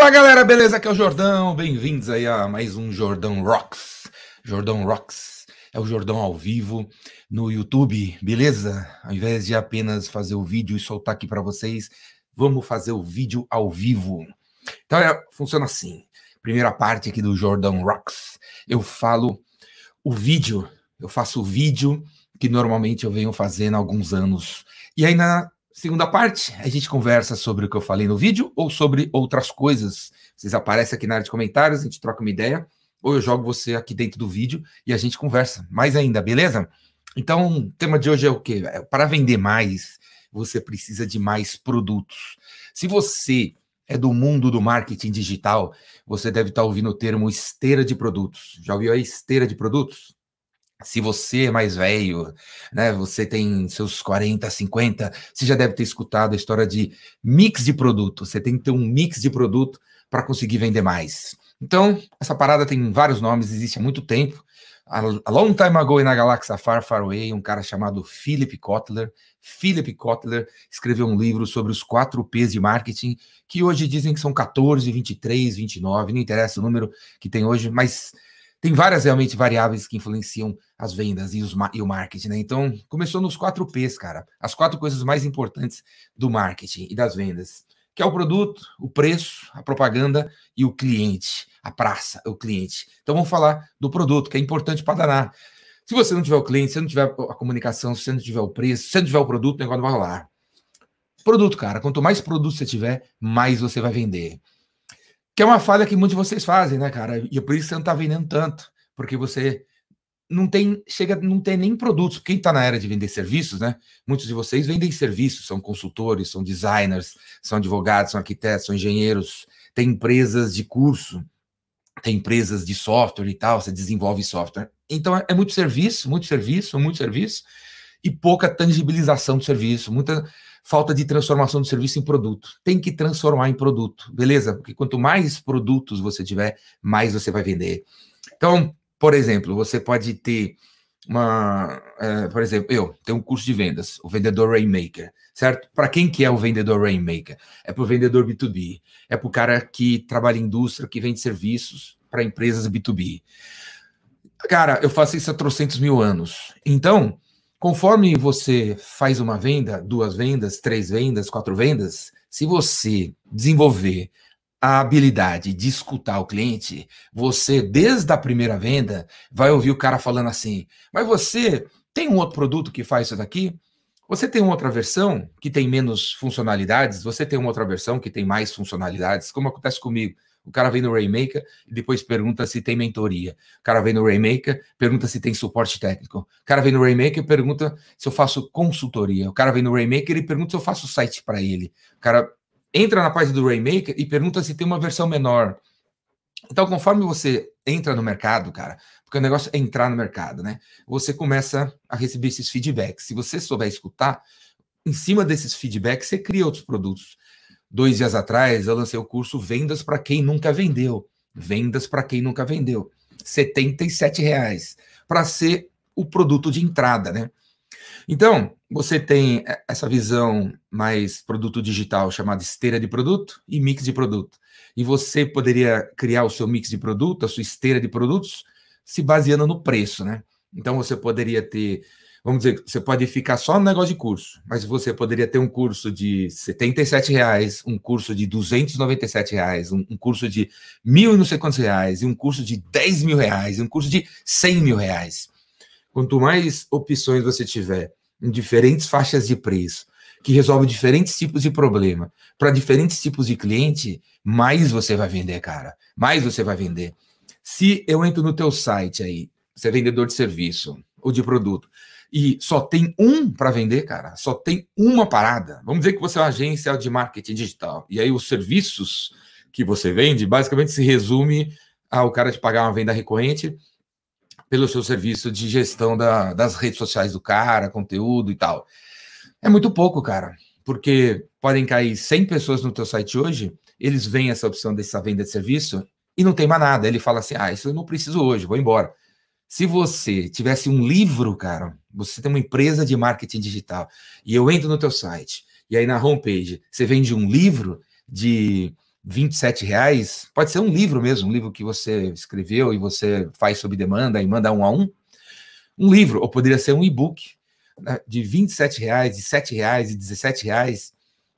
Fala galera, beleza? Aqui é o Jordão, bem-vindos aí a mais um Jordão Rocks. Jordão Rocks é o Jordão ao vivo no YouTube, beleza? Ao invés de apenas fazer o vídeo e soltar aqui para vocês, vamos fazer o vídeo ao vivo. Então é, funciona assim. Primeira parte aqui do Jordão Rocks, eu falo o vídeo, eu faço o vídeo que normalmente eu venho fazendo há alguns anos. E aí na Segunda parte, a gente conversa sobre o que eu falei no vídeo ou sobre outras coisas. Vocês aparecem aqui na área de comentários, a gente troca uma ideia, ou eu jogo você aqui dentro do vídeo e a gente conversa mais ainda, beleza? Então, o tema de hoje é o quê? É, para vender mais, você precisa de mais produtos. Se você é do mundo do marketing digital, você deve estar ouvindo o termo esteira de produtos. Já ouviu a esteira de produtos? Se você é mais velho, né, você tem seus 40, 50, você já deve ter escutado a história de mix de produto. Você tem que ter um mix de produto para conseguir vender mais. Então, essa parada tem vários nomes, existe há muito tempo. A long time ago na galáxia Far Far Away, um cara chamado Philip Kotler. Philip Kotler escreveu um livro sobre os quatro P's de marketing, que hoje dizem que são 14, 23, 29, não interessa o número que tem hoje, mas tem várias realmente variáveis que influenciam as vendas e, os, e o marketing, né? Então, começou nos quatro P's, cara. As quatro coisas mais importantes do marketing e das vendas, que é o produto, o preço, a propaganda e o cliente, a praça, o cliente. Então, vamos falar do produto, que é importante para danar. Se você não tiver o cliente, se você não tiver a comunicação, se você não tiver o preço, se você não tiver o produto, o negócio não vai rolar. Produto, cara. Quanto mais produto você tiver, mais você vai vender. Que é uma falha que muitos de vocês fazem, né, cara? E é por isso você não está vendendo tanto, porque você não tem, chega, não tem nem produtos. Quem está na era de vender serviços, né? Muitos de vocês vendem serviços, são consultores, são designers, são advogados, são arquitetos, são engenheiros, tem empresas de curso, tem empresas de software e tal, você desenvolve software. Então é, é muito serviço, muito serviço, muito serviço, e pouca tangibilização do serviço, muita falta de transformação do serviço em produto. Tem que transformar em produto, beleza? Porque quanto mais produtos você tiver, mais você vai vender. Então, por exemplo, você pode ter uma, é, por exemplo, eu tenho um curso de vendas, o vendedor Rainmaker, certo? Para quem que é o vendedor Rainmaker? É para o vendedor B2B, é para o cara que trabalha em indústria, que vende serviços para empresas B2B. Cara, eu faço isso há trocentos mil anos. Então, Conforme você faz uma venda, duas vendas, três vendas, quatro vendas, se você desenvolver a habilidade de escutar o cliente, você, desde a primeira venda, vai ouvir o cara falando assim: Mas você tem um outro produto que faz isso daqui? Você tem uma outra versão que tem menos funcionalidades? Você tem uma outra versão que tem mais funcionalidades? Como acontece comigo? O cara vem no Rainmaker e depois pergunta se tem mentoria. O cara vem no Rainmaker, pergunta se tem suporte técnico. O cara vem no Rainmaker e pergunta se eu faço consultoria. O cara vem no Rainmaker e pergunta se eu faço site para ele. O cara entra na página do Rainmaker e pergunta se tem uma versão menor. Então, conforme você entra no mercado, cara, porque o negócio é entrar no mercado, né? Você começa a receber esses feedbacks. Se você souber escutar, em cima desses feedbacks, você cria outros produtos. Dois dias atrás, eu lancei o curso Vendas para quem nunca vendeu. Vendas para quem nunca vendeu. R$ reais para ser o produto de entrada, né? Então, você tem essa visão mais produto digital chamada esteira de produto e mix de produto. E você poderia criar o seu mix de produto, a sua esteira de produtos, se baseando no preço, né? Então você poderia ter vamos dizer, você pode ficar só no negócio de curso, mas você poderia ter um curso de R$ reais, um curso de R$ reais, um, um curso de mil e não sei quantos reais, e um curso de 10 mil reais, e um curso de 100 mil reais. Quanto mais opções você tiver em diferentes faixas de preço, que resolve diferentes tipos de problema, para diferentes tipos de cliente, mais você vai vender, cara. Mais você vai vender. Se eu entro no teu site aí, você é vendedor de serviço ou de produto, e só tem um para vender, cara, só tem uma parada. Vamos dizer que você é uma agência de marketing digital. E aí os serviços que você vende basicamente se resume ao cara te pagar uma venda recorrente pelo seu serviço de gestão da, das redes sociais do cara, conteúdo e tal. É muito pouco, cara, porque podem cair 100 pessoas no teu site hoje, eles veem essa opção dessa venda de serviço e não tem mais nada. Ele fala assim: ah, isso eu não preciso hoje, vou embora. Se você tivesse um livro, cara, você tem uma empresa de marketing digital e eu entro no teu site e aí na homepage você vende um livro de 27 reais, pode ser um livro mesmo, um livro que você escreveu e você faz sob demanda e manda um a um, um livro, ou poderia ser um e-book né, de 27 reais, de 7 reais, de 17 reais.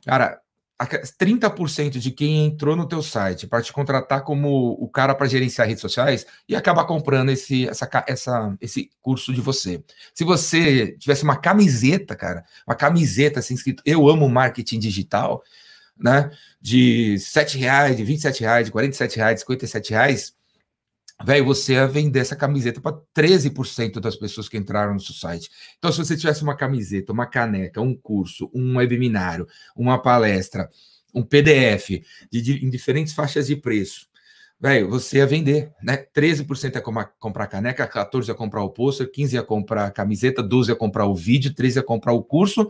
Cara, 30% de quem entrou no teu site para te contratar como o cara para gerenciar redes sociais e acabar comprando esse, essa, essa, esse curso de você. Se você tivesse uma camiseta, cara, uma camiseta assim escrito Eu amo marketing digital, né? De 7 reais, de 27 reais, de 47 reais, de 57 reais, velho, você ia vender essa camiseta para 13% das pessoas que entraram no seu site. Então, se você tivesse uma camiseta, uma caneca, um curso, um webinário, uma palestra, um PDF de, de, em diferentes faixas de preço, velho, você ia vender, né? 13% ia comprar caneca, 14% ia comprar o pôster, 15% ia comprar camiseta, 12% ia comprar o vídeo, 13% ia comprar o curso,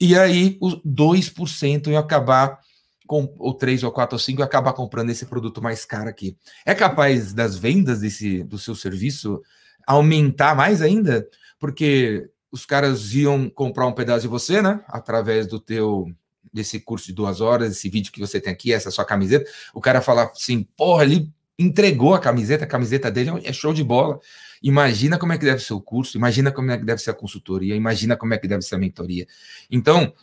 e aí os 2% ia acabar com, ou três, ou quatro, ou cinco, e acabar comprando esse produto mais caro aqui. É capaz das vendas desse, do seu serviço aumentar mais ainda? Porque os caras iam comprar um pedaço de você, né? Através do teu desse curso de duas horas, esse vídeo que você tem aqui, essa sua camiseta. O cara fala assim, porra, ele entregou a camiseta, a camiseta dele é show de bola. Imagina como é que deve ser o curso, imagina como é que deve ser a consultoria, imagina como é que deve ser a mentoria. Então,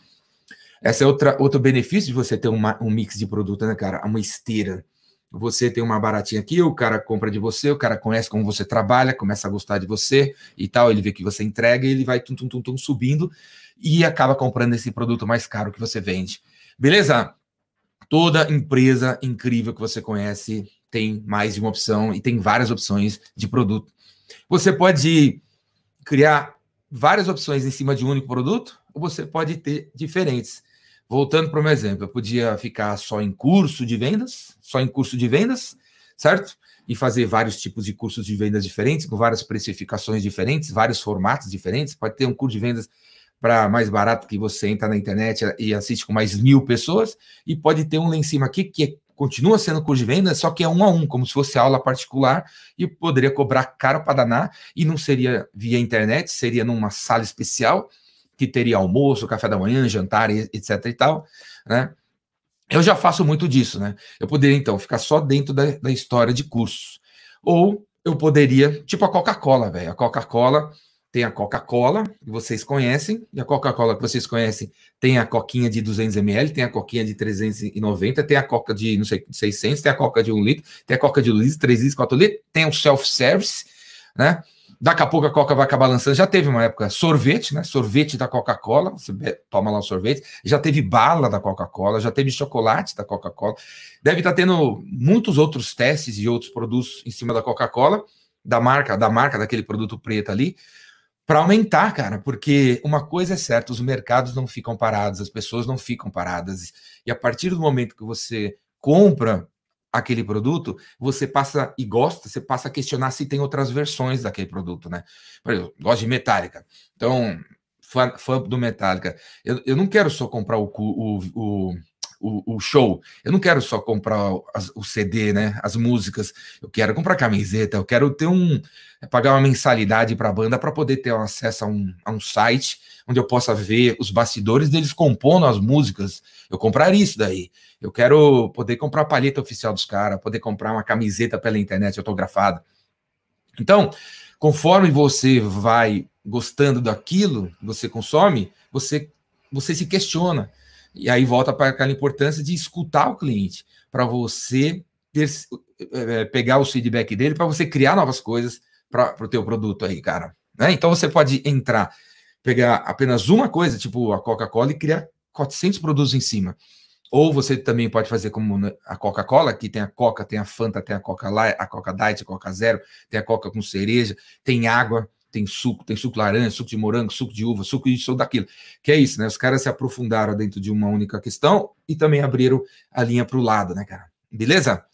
essa é outra, outro benefício de você ter uma, um mix de produto, né, cara? Uma esteira. Você tem uma baratinha aqui, o cara compra de você, o cara conhece como você trabalha, começa a gostar de você e tal, ele vê que você entrega e ele vai tum, tum, tum, tum subindo e acaba comprando esse produto mais caro que você vende. Beleza? Toda empresa incrível que você conhece tem mais de uma opção e tem várias opções de produto. Você pode criar várias opções em cima de um único produto, ou você pode ter diferentes. Voltando para o meu exemplo, eu podia ficar só em curso de vendas, só em curso de vendas, certo? E fazer vários tipos de cursos de vendas diferentes, com várias precificações diferentes, vários formatos diferentes. Pode ter um curso de vendas para mais barato que você entra na internet e assiste com mais mil pessoas, e pode ter um lá em cima aqui que é, continua sendo curso de vendas, só que é um a um, como se fosse aula particular, e poderia cobrar caro para danar, e não seria via internet, seria numa sala especial que teria almoço, café da manhã, jantar, etc e tal, né? Eu já faço muito disso, né? Eu poderia, então, ficar só dentro da, da história de cursos. Ou eu poderia, tipo a Coca-Cola, velho. A Coca-Cola tem a Coca-Cola, que vocês conhecem, e a Coca-Cola que vocês conhecem tem a coquinha de 200ml, tem a coquinha de 390, tem a coca de, não sei, 600, tem a coca de 1 litro, tem a coca de 2 litros, 3 litros, 4 litros, tem o self-service, né? Daqui a pouco a Coca vai acabar lançando. Já teve uma época sorvete, né? Sorvete da Coca-Cola. Você toma lá o sorvete. Já teve bala da Coca-Cola, já teve chocolate da Coca-Cola. Deve estar tá tendo muitos outros testes de outros produtos em cima da Coca-Cola, da marca, da marca daquele produto preto ali, para aumentar, cara. Porque uma coisa é certa: os mercados não ficam parados, as pessoas não ficam paradas. E a partir do momento que você compra aquele produto, você passa e gosta, você passa a questionar se tem outras versões daquele produto, né? Por exemplo, gosto de Metallica. Então, fã, fã do Metallica. Eu, eu não quero só comprar o, o, o o, o, show. Eu não quero só comprar as, o CD, né? As músicas. Eu quero comprar camiseta. Eu quero ter um pagar uma mensalidade para a banda para poder ter acesso a um, a um site onde eu possa ver os bastidores deles compondo as músicas. Eu compraria isso daí. Eu quero poder comprar a palheta oficial dos caras, poder comprar uma camiseta pela internet autografada. Então, conforme você vai gostando daquilo que você consome, você, você se questiona. E aí volta para aquela importância de escutar o cliente, para você ter, é, pegar o feedback dele, para você criar novas coisas para o teu produto aí, cara. Né? Então você pode entrar pegar apenas uma coisa, tipo a Coca-Cola, e criar 400 produtos em cima. Ou você também pode fazer como a Coca-Cola, que tem a Coca, tem a Fanta, tem a Coca Light, a Coca Diet, a Coca Zero, tem a Coca com cereja, tem água, tem suco, tem suco laranja, suco de morango, suco de uva, suco disso ou daquilo. Que é isso, né? Os caras se aprofundaram dentro de uma única questão e também abriram a linha para o lado, né, cara? Beleza?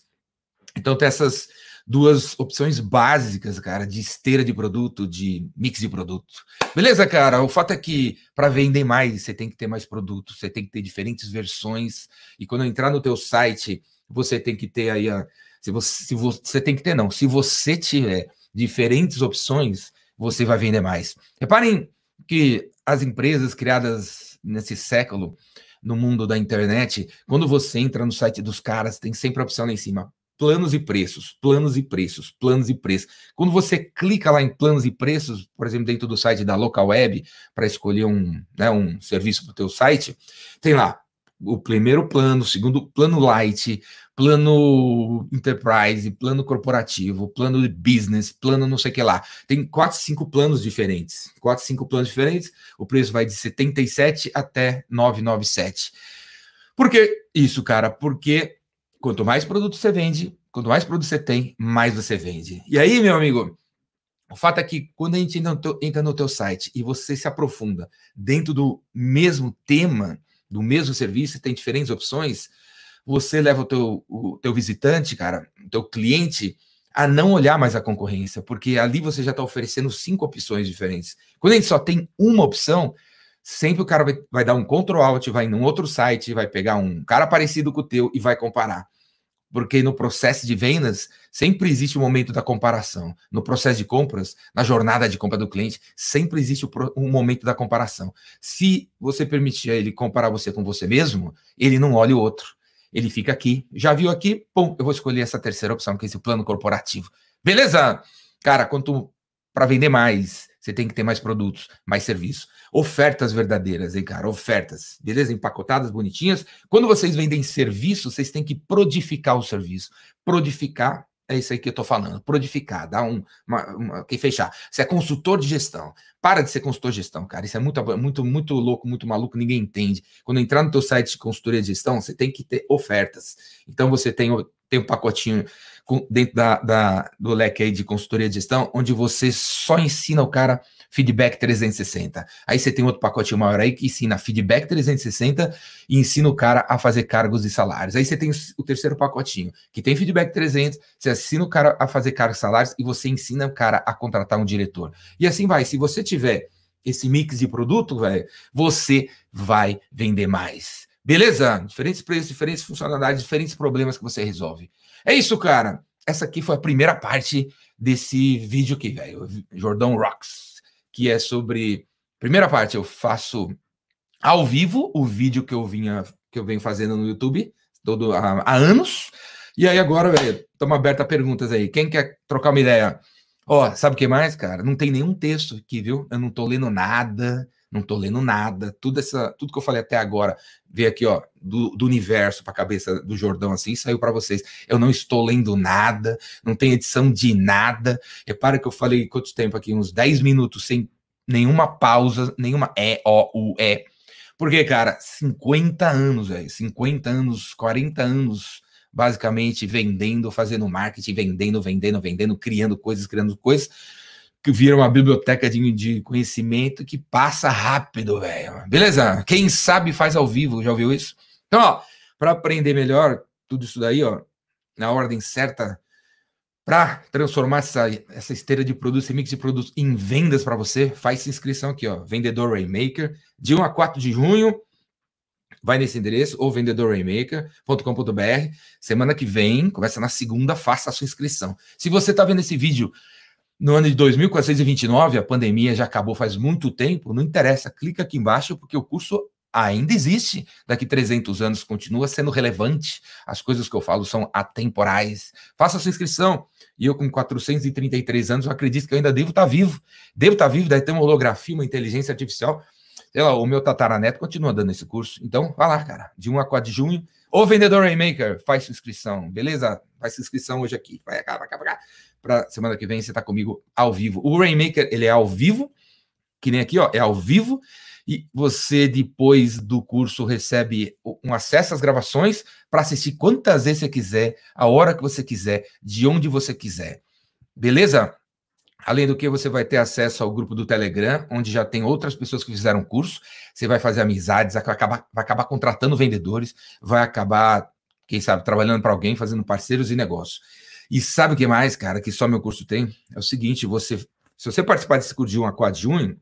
Então tem essas duas opções básicas, cara, de esteira de produto, de mix de produto. Beleza, cara? O fato é que para vender mais, você tem que ter mais produtos, você tem que ter diferentes versões. E quando entrar no teu site, você tem que ter aí a se você, se você tem que ter não, se você tiver diferentes opções, você vai vender mais. Reparem que as empresas criadas nesse século no mundo da internet, quando você entra no site dos caras, tem sempre a opção lá em cima, planos e preços, planos e preços, planos e preços. Quando você clica lá em planos e preços, por exemplo, dentro do site da Local Web, para escolher um, né, um serviço para o teu site, tem lá o primeiro plano, o segundo plano light, plano enterprise, plano corporativo, plano de business, plano não sei o que lá. Tem quatro, cinco planos diferentes. Quatro, cinco planos diferentes. O preço vai de 77 até 997. Por que isso, cara? Porque quanto mais produto você vende, quanto mais produto você tem, mais você vende. E aí, meu amigo, o fato é que quando a gente entra no teu site e você se aprofunda dentro do mesmo tema, do mesmo serviço, tem diferentes opções, você leva o teu, o teu visitante, cara, o teu cliente, a não olhar mais a concorrência, porque ali você já está oferecendo cinco opções diferentes. Quando gente só tem uma opção, sempre o cara vai, vai dar um Ctrl Alt, vai num outro site, vai pegar um cara parecido com o teu e vai comparar. Porque no processo de vendas, sempre existe o momento da comparação. No processo de compras, na jornada de compra do cliente, sempre existe um momento da comparação. Se você permitir ele comparar você com você mesmo, ele não olha o outro ele fica aqui. Já viu aqui? Pum, eu vou escolher essa terceira opção, que é esse plano corporativo. Beleza? Cara, quanto para vender mais, você tem que ter mais produtos, mais serviços. Ofertas verdadeiras, hein, cara? Ofertas, beleza? Empacotadas, bonitinhas. Quando vocês vendem serviço, vocês têm que prodificar o serviço. Prodificar é isso aí que eu estou falando. Prodificar, dar um. Uma, uma, que fechar. Você é consultor de gestão. Para de ser consultor de gestão, cara. Isso é muito, muito, muito louco, muito maluco, ninguém entende. Quando entrar no teu site de consultoria de gestão, você tem que ter ofertas. Então você tem, tem um pacotinho dentro da, da, do leque aí de consultoria de gestão, onde você só ensina o cara feedback 360. Aí você tem outro pacotinho maior aí que ensina feedback 360 e ensina o cara a fazer cargos e salários. Aí você tem o terceiro pacotinho, que tem feedback 300, você ensina o cara a fazer cargos e salários e você ensina o cara a contratar um diretor. E assim vai. Se você tiver esse mix de produto, velho, você vai vender mais. Beleza? Diferentes preços, diferentes funcionalidades, diferentes problemas que você resolve. É isso, cara. Essa aqui foi a primeira parte desse vídeo aqui, velho. Jordão Rocks que é sobre. Primeira parte, eu faço ao vivo o vídeo que eu vinha que eu venho fazendo no YouTube todo há, há anos. E aí agora, velho, estamos abertos a perguntas aí. Quem quer trocar uma ideia? Ó, sabe o que mais, cara? Não tem nenhum texto aqui, viu? Eu não tô lendo nada, não tô lendo nada. Tudo essa, tudo que eu falei até agora, veio aqui, ó, do, do universo para a cabeça do Jordão assim, saiu para vocês. Eu não estou lendo nada, não tem edição de nada. Repara que eu falei quanto tempo aqui, uns 10 minutos sem nenhuma pausa, nenhuma E, O, U, E. Porque, cara, 50 anos, velho, 50 anos, 40 anos, basicamente, vendendo, fazendo marketing, vendendo, vendendo, vendendo, criando coisas, criando coisas, que vira uma biblioteca de, de conhecimento que passa rápido, velho. Beleza? Quem sabe faz ao vivo, já ouviu isso? Então, ó, para aprender melhor tudo isso daí, ó, na ordem certa, para transformar essa, essa esteira de produtos e mix de produtos em vendas para você, faz inscrição aqui, ó, Vendedor Rainmaker, de 1 a 4 de junho. Vai nesse endereço, ou vendedorrainmaker.com.br. Semana que vem, começa na segunda, faça a sua inscrição. Se você está vendo esse vídeo no ano de 2429, a pandemia já acabou faz muito tempo, não interessa, clica aqui embaixo, porque o curso ainda existe. Daqui 300 anos continua sendo relevante. As coisas que eu falo são atemporais. Faça sua inscrição. E eu, com 433 anos, eu acredito que eu ainda devo estar vivo. Devo estar vivo, deve ter uma holografia, uma inteligência artificial. Sei lá, o meu tataraneto continua dando esse curso. Então, vai lá, cara. De 1 a 4 de junho. Ô, vendedor Rainmaker, faz sua inscrição, beleza? Faz sua inscrição hoje aqui. Vai cá, vai vai. Pra semana que vem você tá comigo ao vivo. O Rainmaker, ele é ao vivo, que nem aqui, ó, é ao vivo e você, depois do curso, recebe um acesso às gravações para assistir quantas vezes você quiser, a hora que você quiser, de onde você quiser. Beleza? Além do que, você vai ter acesso ao grupo do Telegram, onde já tem outras pessoas que fizeram curso. Você vai fazer amizades, vai acabar, vai acabar contratando vendedores, vai acabar, quem sabe, trabalhando para alguém, fazendo parceiros e negócios. E sabe o que mais, cara, que só meu curso tem? É o seguinte: você, se você participar desse curso de 1 a 4 de junho,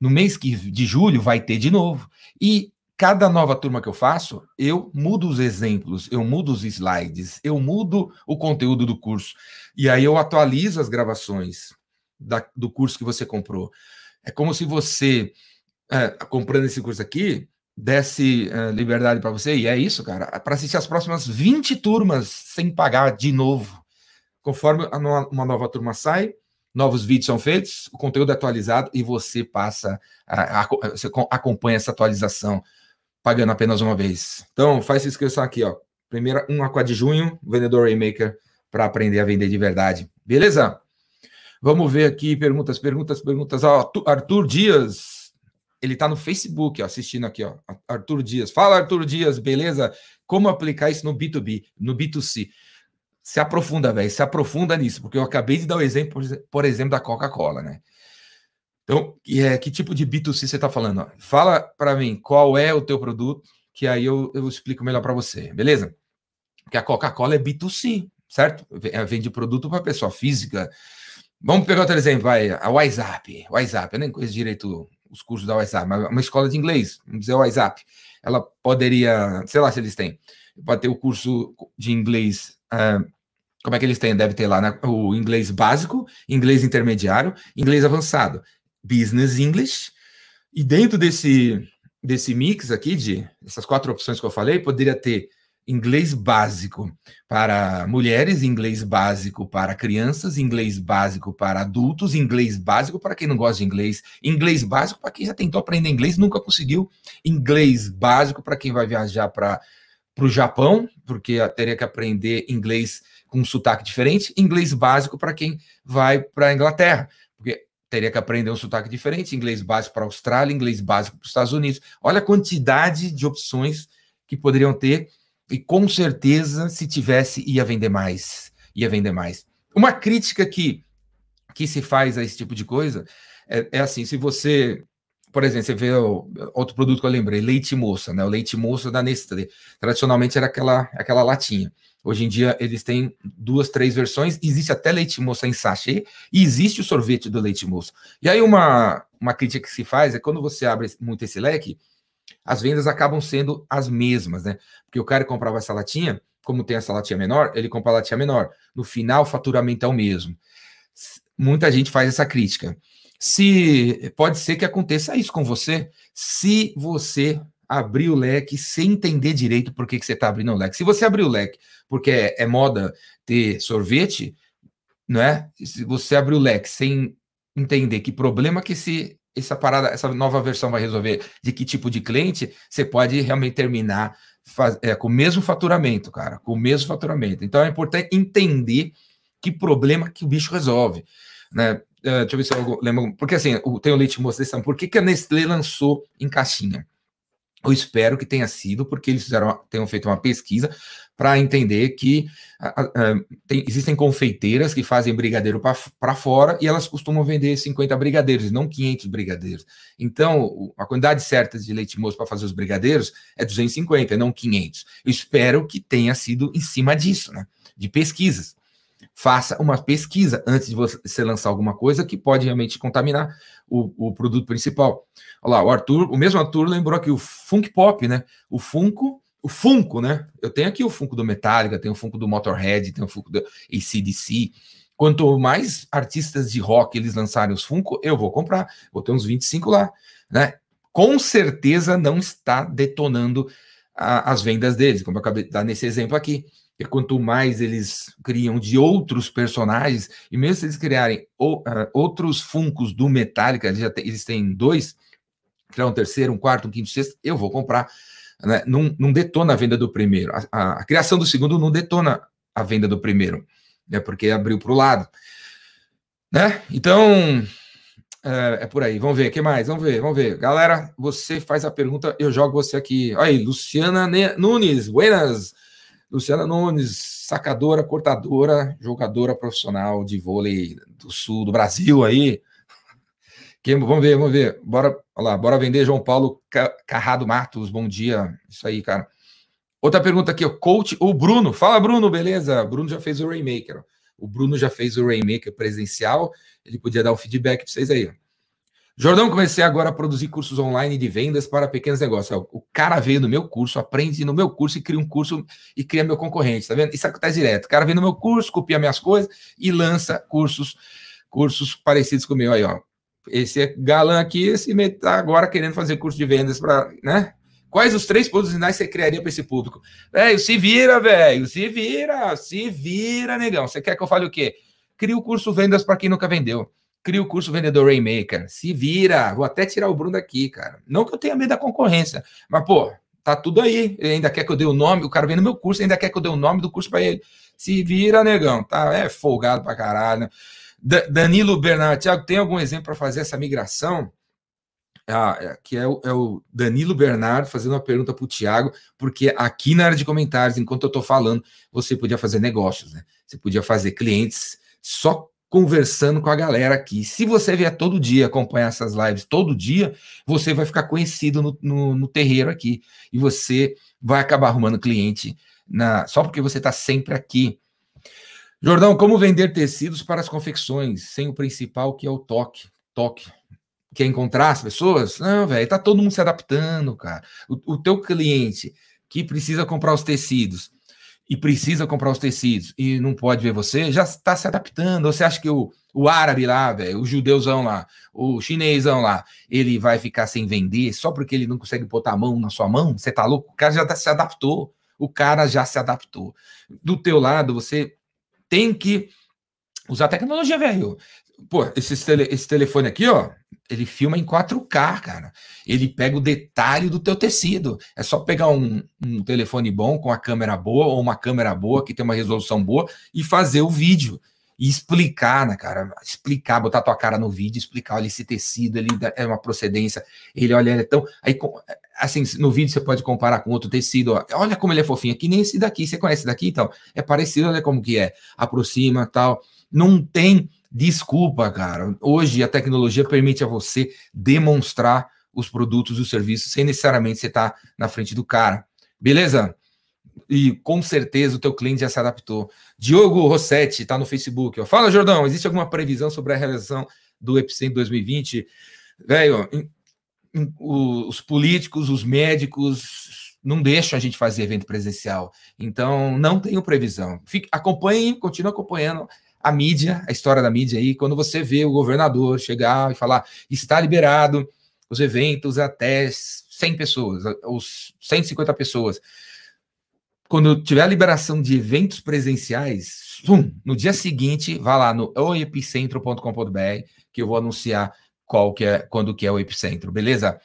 no mês que, de julho vai ter de novo. E cada nova turma que eu faço, eu mudo os exemplos, eu mudo os slides, eu mudo o conteúdo do curso. E aí eu atualizo as gravações da, do curso que você comprou. É como se você, é, comprando esse curso aqui, desse uh, liberdade para você, e é isso, cara, para assistir as próximas 20 turmas sem pagar de novo. Conforme uma nova turma sai, novos vídeos são feitos, o conteúdo é atualizado e você passa, a, a, você acompanha essa atualização pagando apenas uma vez. Então, faz sua inscrição aqui, ó. Primeira, 1 a 4 de junho, vendedor Raymaker, para aprender a vender de verdade. Beleza? Vamos ver aqui perguntas, perguntas, perguntas. Ó, Arthur Dias, ele tá no Facebook, ó, assistindo aqui, ó. Arthur Dias. Fala, Arthur Dias, beleza? Como aplicar isso no B2B, no B2C? Se aprofunda, velho, se aprofunda nisso, porque eu acabei de dar o exemplo, por exemplo, da Coca-Cola, né? Então, é, que tipo de B2C você está falando? Fala para mim qual é o teu produto, que aí eu, eu explico melhor para você, beleza? Porque a Coca-Cola é B2C, certo? É, vende produto para pessoa física. Vamos pegar outro exemplo, vai, a WhatsApp. WhatsApp, eu nem conheço direito os cursos da WhatsApp, mas uma escola de inglês, vamos dizer WhatsApp. Ela poderia, sei lá se eles têm, pode ter o curso de inglês. Uh, como é que eles têm? Deve ter lá né? o inglês básico, inglês intermediário, inglês avançado. Business English, e dentro desse, desse mix aqui, de essas quatro opções que eu falei, poderia ter inglês básico para mulheres, inglês básico para crianças, inglês básico para adultos, inglês básico para quem não gosta de inglês, inglês básico para quem já tentou aprender inglês, nunca conseguiu, inglês básico para quem vai viajar para o Japão, porque teria que aprender inglês com um sotaque diferente, inglês básico para quem vai para a Inglaterra, porque teria que aprender um sotaque diferente, inglês básico para a Austrália, inglês básico para os Estados Unidos. Olha a quantidade de opções que poderiam ter, e com certeza, se tivesse, ia vender mais. Ia vender mais. Uma crítica que, que se faz a esse tipo de coisa é, é assim: se você. Por exemplo, você vê o, outro produto que eu lembrei, leite moça, né? O leite moça da Nestlé. Tradicionalmente era aquela, aquela latinha. Hoje em dia eles têm duas, três versões. Existe até leite moça em sachê e existe o sorvete do leite moça. E aí uma, uma crítica que se faz é quando você abre muito esse leque, as vendas acabam sendo as mesmas, né? Porque o cara que comprava essa latinha, como tem essa latinha menor, ele compra a latinha menor. No final, o faturamento é o mesmo. Muita gente faz essa crítica. Se pode ser que aconteça isso com você, se você abrir o leque sem entender direito por que, que você está abrindo o leque. Se você abrir o leque porque é, é moda ter sorvete, não é? Se você abrir o leque sem entender que problema que esse, essa parada, essa nova versão vai resolver, de que tipo de cliente, você pode realmente terminar faz, é, com o mesmo faturamento, cara, com o mesmo faturamento. Então é importante entender que problema que o bicho resolve, né? Uh, deixa eu ver se eu lembro. Porque assim, tem o leite moça Por que, que a Nestlé lançou em caixinha? Eu espero que tenha sido porque eles fizeram, tenham feito uma pesquisa para entender que tem, existem confeiteiras que fazem brigadeiro para fora e elas costumam vender 50 brigadeiros, não 500 brigadeiros. Então, a quantidade certa de leite moço para fazer os brigadeiros é 250, não 500. Eu espero que tenha sido em cima disso, né? De pesquisas faça uma pesquisa antes de você lançar alguma coisa que pode realmente contaminar o, o produto principal. Olha lá, o Arthur, o mesmo Arthur lembrou aqui o Funk Pop, né? O Funko, o Funko, né? Eu tenho aqui o Funko do Metallica, tenho o Funko do Motorhead, tenho o Funko do ACDC. Quanto mais artistas de rock eles lançarem os Funko, eu vou comprar. Vou ter uns 25 lá, né? Com certeza não está detonando a, as vendas deles, como eu acabei de dar nesse exemplo aqui. E quanto mais eles criam de outros personagens, e mesmo se eles criarem uh, outros funcos do Metallica, eles, já tem, eles têm dois, criar um terceiro, um quarto, um quinto, sexto, eu vou comprar. Né? Não, não detona a venda do primeiro. A, a, a, criação do segundo não detona a venda do primeiro, né? porque abriu para o lado. Né? Então, é, é, por aí. Vamos ver, o que mais? Vamos ver, vamos ver. Galera, você faz a pergunta, eu jogo você aqui. Olha aí, Luciana Nunes, buenas. Luciana Nunes, sacadora, cortadora, jogadora profissional de vôlei do sul do Brasil aí. Quem, vamos ver, vamos ver. Bora, lá, bora vender João Paulo Carrado Matos. Bom dia. Isso aí, cara. Outra pergunta aqui, o coach, o Bruno. Fala, Bruno, beleza? Bruno já fez o Rainmaker. O Bruno já fez o Rainmaker presencial. Ele podia dar um feedback para vocês aí. Jordão, comecei agora a produzir cursos online de vendas para pequenos negócios. O cara veio no meu curso, aprende no meu curso e cria um curso e cria meu concorrente, tá vendo? Isso acontece direto. O cara vem no meu curso, copia minhas coisas e lança cursos cursos parecidos com o meu aí, ó. Esse é galã aqui, esse tá agora querendo fazer curso de vendas para, né? Quais os três pontos finais você criaria para esse público? Velho, se vira, velho, se vira, se vira, negão. Você quer que eu fale o quê? Cria o curso Vendas para quem nunca vendeu. Cria o curso Vendedor Rainmaker. Se vira. Vou até tirar o Bruno daqui, cara. Não que eu tenha medo da concorrência, mas, pô, tá tudo aí. Ele ainda quer que eu dê o nome, o cara vem no meu curso, ainda quer que eu dê o nome do curso para ele. Se vira, negão. Tá? É folgado pra caralho. Danilo Bernardo, Thiago, tem algum exemplo para fazer essa migração? Ah, é, que é o, é o, Danilo Bernardo fazendo uma pergunta para o Tiago, porque aqui na área de comentários, enquanto eu estou falando, você podia fazer negócios, né? Você podia fazer clientes só conversando com a galera aqui. Se você vier todo dia acompanhar essas lives todo dia, você vai ficar conhecido no, no, no terreiro aqui e você vai acabar arrumando cliente na, só porque você está sempre aqui. Jordão, como vender tecidos para as confecções sem o principal que é o toque? Toque quer encontrar as pessoas? Não, velho, tá todo mundo se adaptando, cara. O, o teu cliente que precisa comprar os tecidos e precisa comprar os tecidos e não pode ver você, já está se adaptando. Você acha que o, o árabe lá, velho, o judeuzão lá, o chinesão lá, ele vai ficar sem vender só porque ele não consegue botar a mão na sua mão? Você tá louco? O cara já tá, se adaptou. O cara já se adaptou. Do teu lado, você tem que usar tecnologia, velho. Pô, esse, esse telefone aqui, ó, ele filma em 4K, cara. Ele pega o detalhe do teu tecido. É só pegar um, um, telefone bom com a câmera boa ou uma câmera boa que tem uma resolução boa e fazer o vídeo e explicar, né, cara? Explicar, botar tua cara no vídeo, explicar, olha esse tecido, ele é uma procedência, ele olha, ele é tão, aí assim, no vídeo você pode comparar com outro tecido, ó. olha como ele é fofinho, que nem esse daqui, você conhece esse daqui, então, é parecido, olha como que é, aproxima, tal. Não tem Desculpa, cara. Hoje a tecnologia permite a você demonstrar os produtos e os serviços sem necessariamente você estar tá na frente do cara. Beleza? E com certeza o teu cliente já se adaptou. Diogo Rossetti está no Facebook. Ó. Fala, Jordão, existe alguma previsão sobre a realização do Epicentro 2020? Velho, os políticos, os médicos não deixam a gente fazer evento presencial. Então, não tenho previsão. Fique, acompanhe, continue acompanhando a mídia, a história da mídia aí, quando você vê o governador chegar e falar está liberado os eventos até 100 pessoas, os 150 pessoas. Quando tiver a liberação de eventos presenciais, pum, no dia seguinte, vá lá no oepicentro.com.br que eu vou anunciar qual que é, quando que é o epicentro, beleza?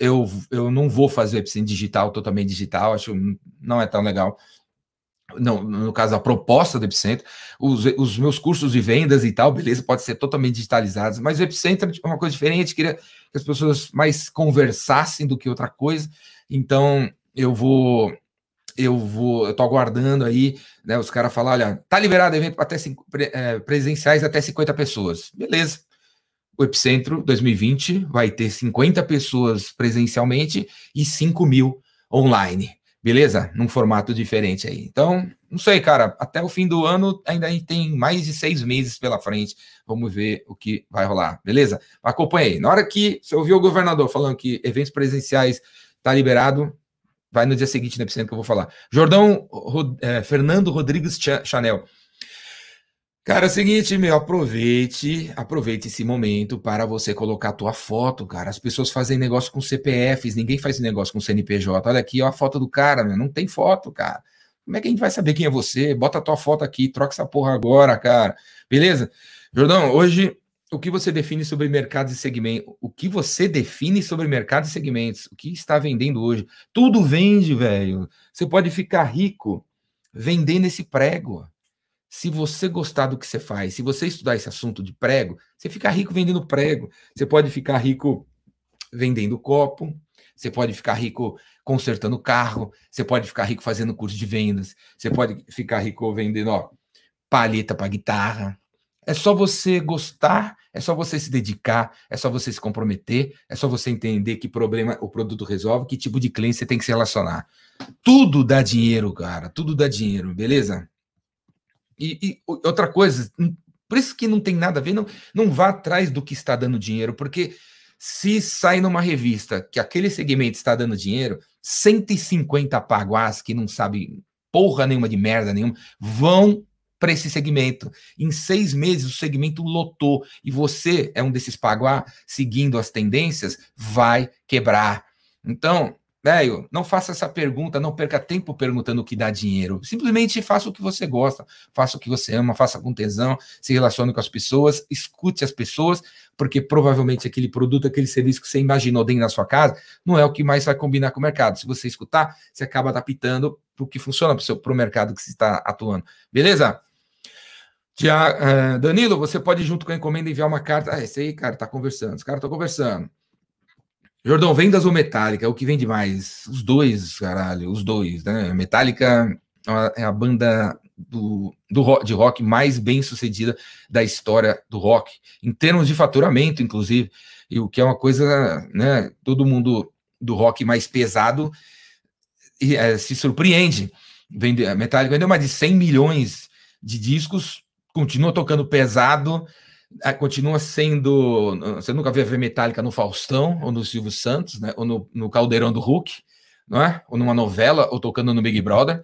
Eu, eu não vou fazer o epicentro digital totalmente digital, acho não é tão legal não, no caso, a proposta do Epicentro, os, os, meus cursos de vendas e tal, beleza, pode ser totalmente digitalizados, mas o Epicentro é uma coisa diferente, queria que as pessoas mais conversassem do que outra coisa, então eu vou, eu vou, eu tô aguardando aí, né, os caras falar, olha, tá liberado evento até é, presenciais até 50 pessoas, beleza, o Epicentro 2020 vai ter 50 pessoas presencialmente e 5 mil online, Beleza? Num formato diferente aí. Então, não sei, cara. Até o fim do ano ainda tem mais de seis meses pela frente. Vamos ver o que vai rolar. Beleza? Acompanhe aí. Na hora que você ouviu o governador falando que eventos presenciais tá liberado, vai no dia seguinte no Epicentro que eu vou falar. Jordão é, Fernando Rodrigues Chanel. Cara, é o seguinte, meu, aproveite, aproveite esse momento para você colocar a tua foto, cara. As pessoas fazem negócio com CPFs, ninguém faz negócio com CNPJ. Olha aqui, ó, a foto do cara, meu, não tem foto, cara. Como é que a gente vai saber quem é você? Bota a tua foto aqui, troca essa porra agora, cara. Beleza? Jordão, hoje o que você define sobre mercados e segmentos? O que você define sobre mercados e segmentos? O que está vendendo hoje? Tudo vende, velho. Você pode ficar rico vendendo esse prego. Se você gostar do que você faz, se você estudar esse assunto de prego, você fica rico vendendo prego. Você pode ficar rico vendendo copo, você pode ficar rico consertando carro, você pode ficar rico fazendo curso de vendas, você pode ficar rico vendendo ó, palheta para guitarra. É só você gostar, é só você se dedicar, é só você se comprometer, é só você entender que problema o produto resolve, que tipo de cliente você tem que se relacionar. Tudo dá dinheiro, cara, tudo dá dinheiro, beleza? E, e, outra coisa, por isso que não tem nada a ver, não, não vá atrás do que está dando dinheiro, porque se sai numa revista que aquele segmento está dando dinheiro, 150 paguás que não sabem porra nenhuma de merda nenhuma, vão para esse segmento. Em seis meses o segmento lotou e você é um desses paguá seguindo as tendências, vai quebrar. Então, velho, não faça essa pergunta, não perca tempo perguntando o que dá dinheiro. Simplesmente faça o que você gosta, faça o que você ama, faça com tesão, se relacione com as pessoas, escute as pessoas, porque provavelmente aquele produto, aquele serviço que você imaginou dentro da sua casa, não é o que mais vai combinar com o mercado. Se você escutar, você acaba adaptando para o que funciona para o mercado que você está atuando. Beleza? Uh, Danilo, você pode, junto com a encomenda, enviar uma carta. Ah, esse aí, cara, tá conversando. Os caras estão conversando. Jordão, vendas ou Metallica? É o que vende mais? Os dois, caralho, os dois, né? Metallica é a banda do, do rock, de rock mais bem sucedida da história do rock, em termos de faturamento, inclusive, e o que é uma coisa, né? Todo mundo do rock mais pesado é, se surpreende. Vende, Metallica vendeu mais de 100 milhões de discos continua tocando pesado, continua sendo. Você nunca vê a Metallica no Faustão, ou no Silvio Santos, né? ou no, no Caldeirão do Hulk, não é? ou numa novela, ou tocando no Big Brother.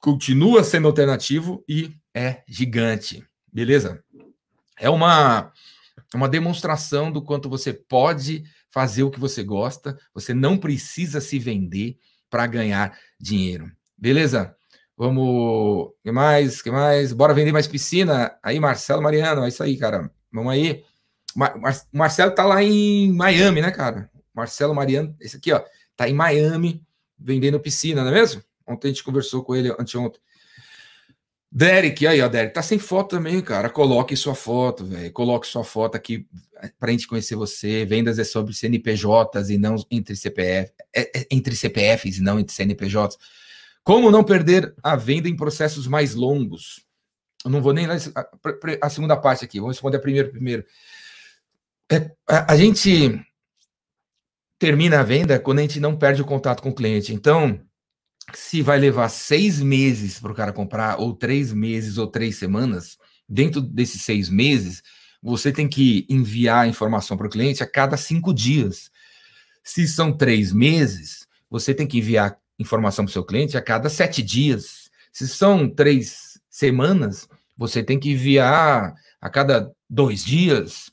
Continua sendo alternativo e é gigante, beleza? É uma, uma demonstração do quanto você pode fazer o que você gosta, você não precisa se vender para ganhar dinheiro, beleza? Vamos. que mais? que mais? Bora vender mais piscina. Aí, Marcelo Mariano, é isso aí, cara. Vamos aí. Mar Marcelo tá lá em Miami, né, cara? Marcelo Mariano, esse aqui, ó, tá em Miami vendendo piscina, não é mesmo? Ontem a gente conversou com ele, anteontem. Derek, aí, ó, Derek, tá sem foto também, cara. Coloque sua foto, velho. Coloque sua foto aqui pra gente conhecer você. Vendas é sobre CNPJs e não entre CPF, é, é, entre CPFs e não entre CNPJs. Como não perder a venda em processos mais longos? Eu não vou nem a, segunda parte aqui, vamos responder a primeira primeiro. É, a, a, gente termina a venda quando a gente não perde o contato com o cliente. Então, se vai levar seis meses para o cara comprar, ou três meses, ou três semanas, dentro desses seis meses, você tem que enviar a informação para o cliente a cada cinco dias. Se são três meses, você tem que enviar informação para o seu cliente a cada sete dias. Se são três semanas, você tem que enviar a cada dois dias.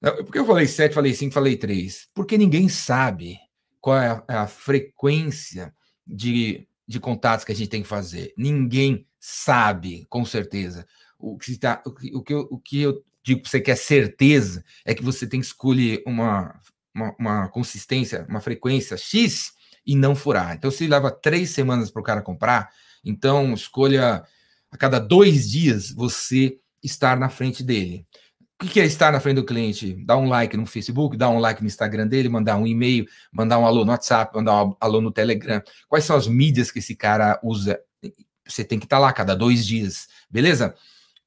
Por que eu falei sete, falei cinco, falei três? Porque ninguém sabe qual é a, é a frequência de, de contatos que a gente tem que fazer. Ninguém sabe, com certeza. O que, tá, o que, eu, o que eu digo para você que é certeza é que você tem que escolher uma, uma, uma consistência, uma frequência X e não furar. Então, se leva três semanas para o cara comprar, então escolha a cada dois dias você estar na frente dele. O que é estar na frente do cliente? Dar um like no Facebook, dar um like no Instagram dele, mandar um e-mail, mandar um alô no WhatsApp, mandar um alô no Telegram. Quais são as mídias que esse cara usa? Você tem que estar lá cada dois dias, beleza?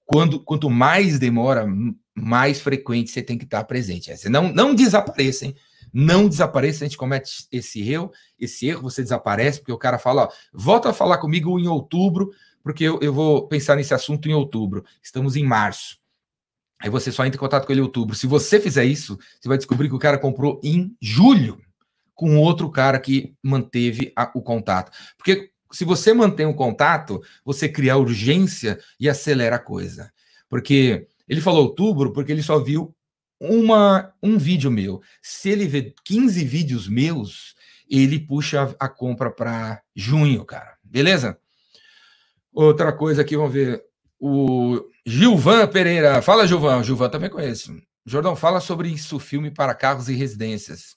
Quando, quanto mais demora, mais frequente você tem que estar presente. Você não, não desapareça, hein? Não desapareça, a gente comete esse erro, esse erro você desaparece, porque o cara fala, ó, volta a falar comigo em outubro, porque eu, eu vou pensar nesse assunto em outubro. Estamos em março. Aí você só entra em contato com ele em outubro. Se você fizer isso, você vai descobrir que o cara comprou em julho com outro cara que manteve a, o contato. Porque se você mantém o contato, você cria urgência e acelera a coisa. Porque ele falou outubro porque ele só viu uma, um vídeo meu. Se ele vê 15 vídeos meus, ele puxa a, a compra para junho, cara. Beleza? Outra coisa aqui, vamos ver. O Gilvan Pereira. Fala, Gilvan. Gilvan também conheço. Jordão, fala sobre isso, filme para carros e residências.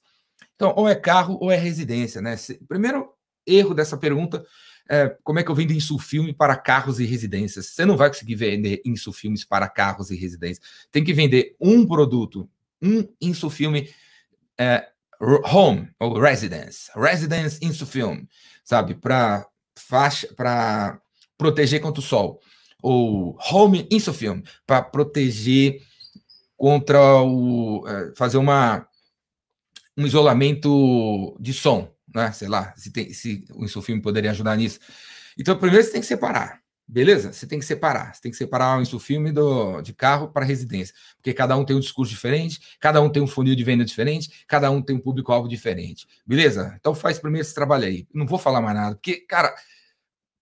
Então, ou é carro ou é residência, né? Primeiro erro dessa pergunta é, como é que eu vendo insufilme para carros e residências? Você não vai conseguir vender insufilmes para carros e residências. Tem que vender um produto, um insufilme é, home ou residence, residence insufilme, sabe? Para faixa, para proteger contra o sol. Ou home insufilme, para proteger contra o. É, fazer uma, um isolamento de som né? Sei lá, se, tem, se o insufilme poderia ajudar nisso. Então, primeiro você tem que separar, beleza? Você tem que separar. Você tem que separar o insufilme do, de carro para residência, porque cada um tem um discurso diferente, cada um tem um funil de venda diferente, cada um tem um público-alvo diferente, beleza? Então faz primeiro esse trabalho aí. Não vou falar mais nada, porque, cara,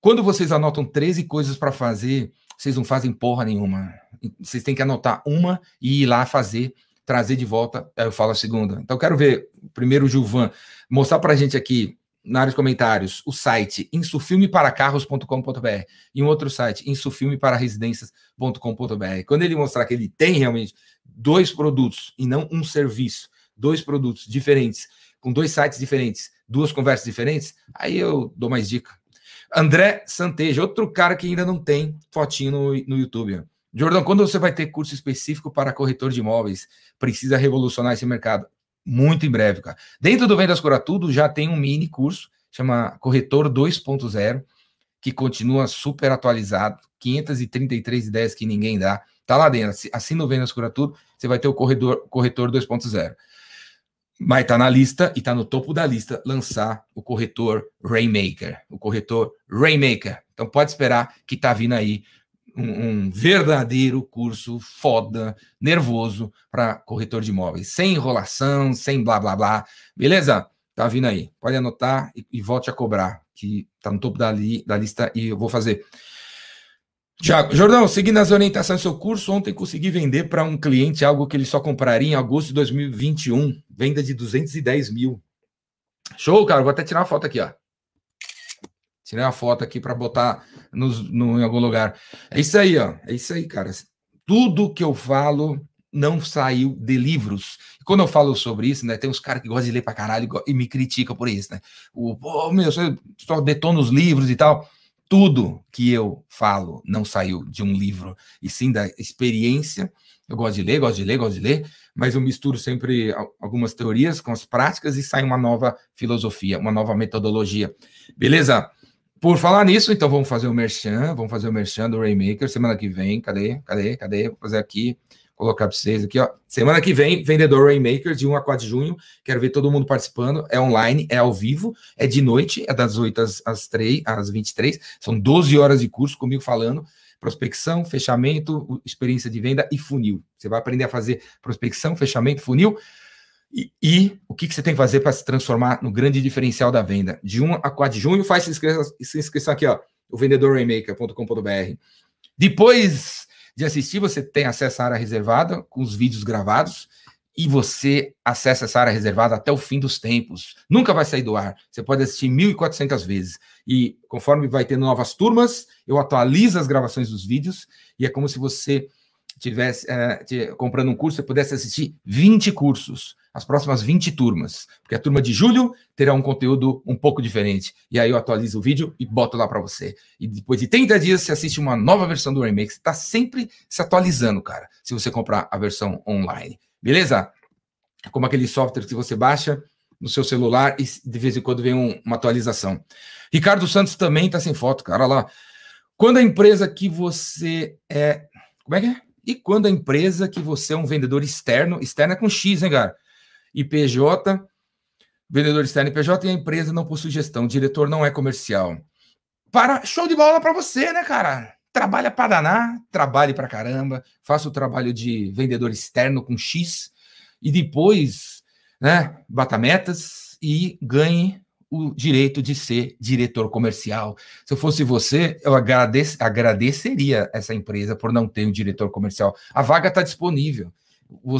quando vocês anotam 13 coisas para fazer, vocês não fazem porra nenhuma. Vocês têm que anotar uma e ir lá fazer trazer de volta, eu falo a segunda. Então, quero ver primeiro o Gilvan mostrar para a gente aqui na área de comentários o site insufilmeparacarros.com.br e um outro site insufilmepararesidências.com.br. Quando ele mostrar que ele tem realmente dois produtos e não um serviço, dois produtos diferentes, com dois sites diferentes, duas conversas diferentes, aí eu dou mais dica. André Santeja, outro cara que ainda não tem fotinho no, no YouTube. Jordão, quando você vai ter curso específico para corretor de imóveis? Precisa revolucionar esse mercado. Muito em breve, cara. Dentro do Vendas Cura Tudo já tem um mini curso, chama Corretor 2.0, que continua super atualizado, 533 ideias que ninguém dá. Tá lá dentro. Assina o Vendas Cura Tudo, você vai ter o corredor, Corretor 2.0. Mas tá na lista e tá no topo da lista lançar o corretor Rainmaker, o corretor Rainmaker. Então pode esperar que tá vindo aí um, um verdadeiro curso foda, nervoso para corretor de imóveis, sem enrolação, sem blá blá blá. Beleza? Tá vindo aí. Pode anotar e, e volte a cobrar, que tá no topo da, li, da lista e eu vou fazer. Tiago, Jordão, seguindo as orientações do seu curso, ontem consegui vender para um cliente algo que ele só compraria em agosto de 2021. Venda de 210 mil. Show, cara. Vou até tirar uma foto aqui, ó. Tirei uma foto aqui para botar nos, no, em algum lugar. É isso aí, ó. É isso aí, cara. Tudo que eu falo não saiu de livros. E quando eu falo sobre isso, né, tem uns caras que gostam de ler para caralho e me criticam por isso, né? O, pô, meu, você só detona os livros e tal tudo que eu falo não saiu de um livro, e sim da experiência. Eu gosto de ler, gosto de ler, gosto de ler, mas eu misturo sempre algumas teorias com as práticas e sai uma nova filosofia, uma nova metodologia. Beleza? Por falar nisso, então vamos fazer o merchan, vamos fazer o merchan do Rainmaker semana que vem. Cadê? Cadê? Cadê? Vou fazer aqui colocar para vocês aqui, ó. Semana que vem, vendedor Rainmaker, de 1 a 4 de junho. Quero ver todo mundo participando. É online, é ao vivo, é de noite, é das 8 às, às, 3, às 23. São 12 horas de curso comigo falando. Prospecção, fechamento, experiência de venda e funil. Você vai aprender a fazer prospecção, fechamento, funil. E, e o que, que, você tem que fazer para se transformar no grande diferencial da venda? De 1 a 4 de junho, faz sua inscrição, inscrição aqui, ó, o vendedorrainmaker.com.br. Depois de assistir, você tem acesso à área reservada com os vídeos gravados e você acessa essa área reservada até o fim dos tempos. Nunca vai sair do ar. Você pode assistir 1.400 vezes. E conforme vai tendo novas turmas, eu atualizo as gravações dos vídeos e é como se você tivesse é, comprando um curso, você pudesse assistir 20 cursos as próximas 20 turmas, porque a turma de julho terá um conteúdo um pouco diferente. E aí eu atualizo o vídeo e boto lá para você. E depois de 30 dias você assiste uma nova versão do Remix. Está sempre se atualizando, cara, se você comprar a versão online. Beleza? É como aquele software que você baixa no seu celular e de vez em quando vem um, uma atualização. Ricardo Santos também está sem foto, cara. Olha lá. Quando a empresa que você é. Como é que é? E quando a empresa que você é um vendedor externo, externo é com X, hein, cara? IPJ, vendedor externo IPJ e a empresa não possui gestão, o diretor não é comercial. Para show de bola para você, né, cara? Trabalha para danar, trabalhe para caramba, faça o trabalho de vendedor externo com X e depois, né, bata metas e ganhe o direito de ser diretor comercial. Se eu fosse você, eu agradec agradeceria essa empresa por não ter um diretor comercial. A vaga está disponível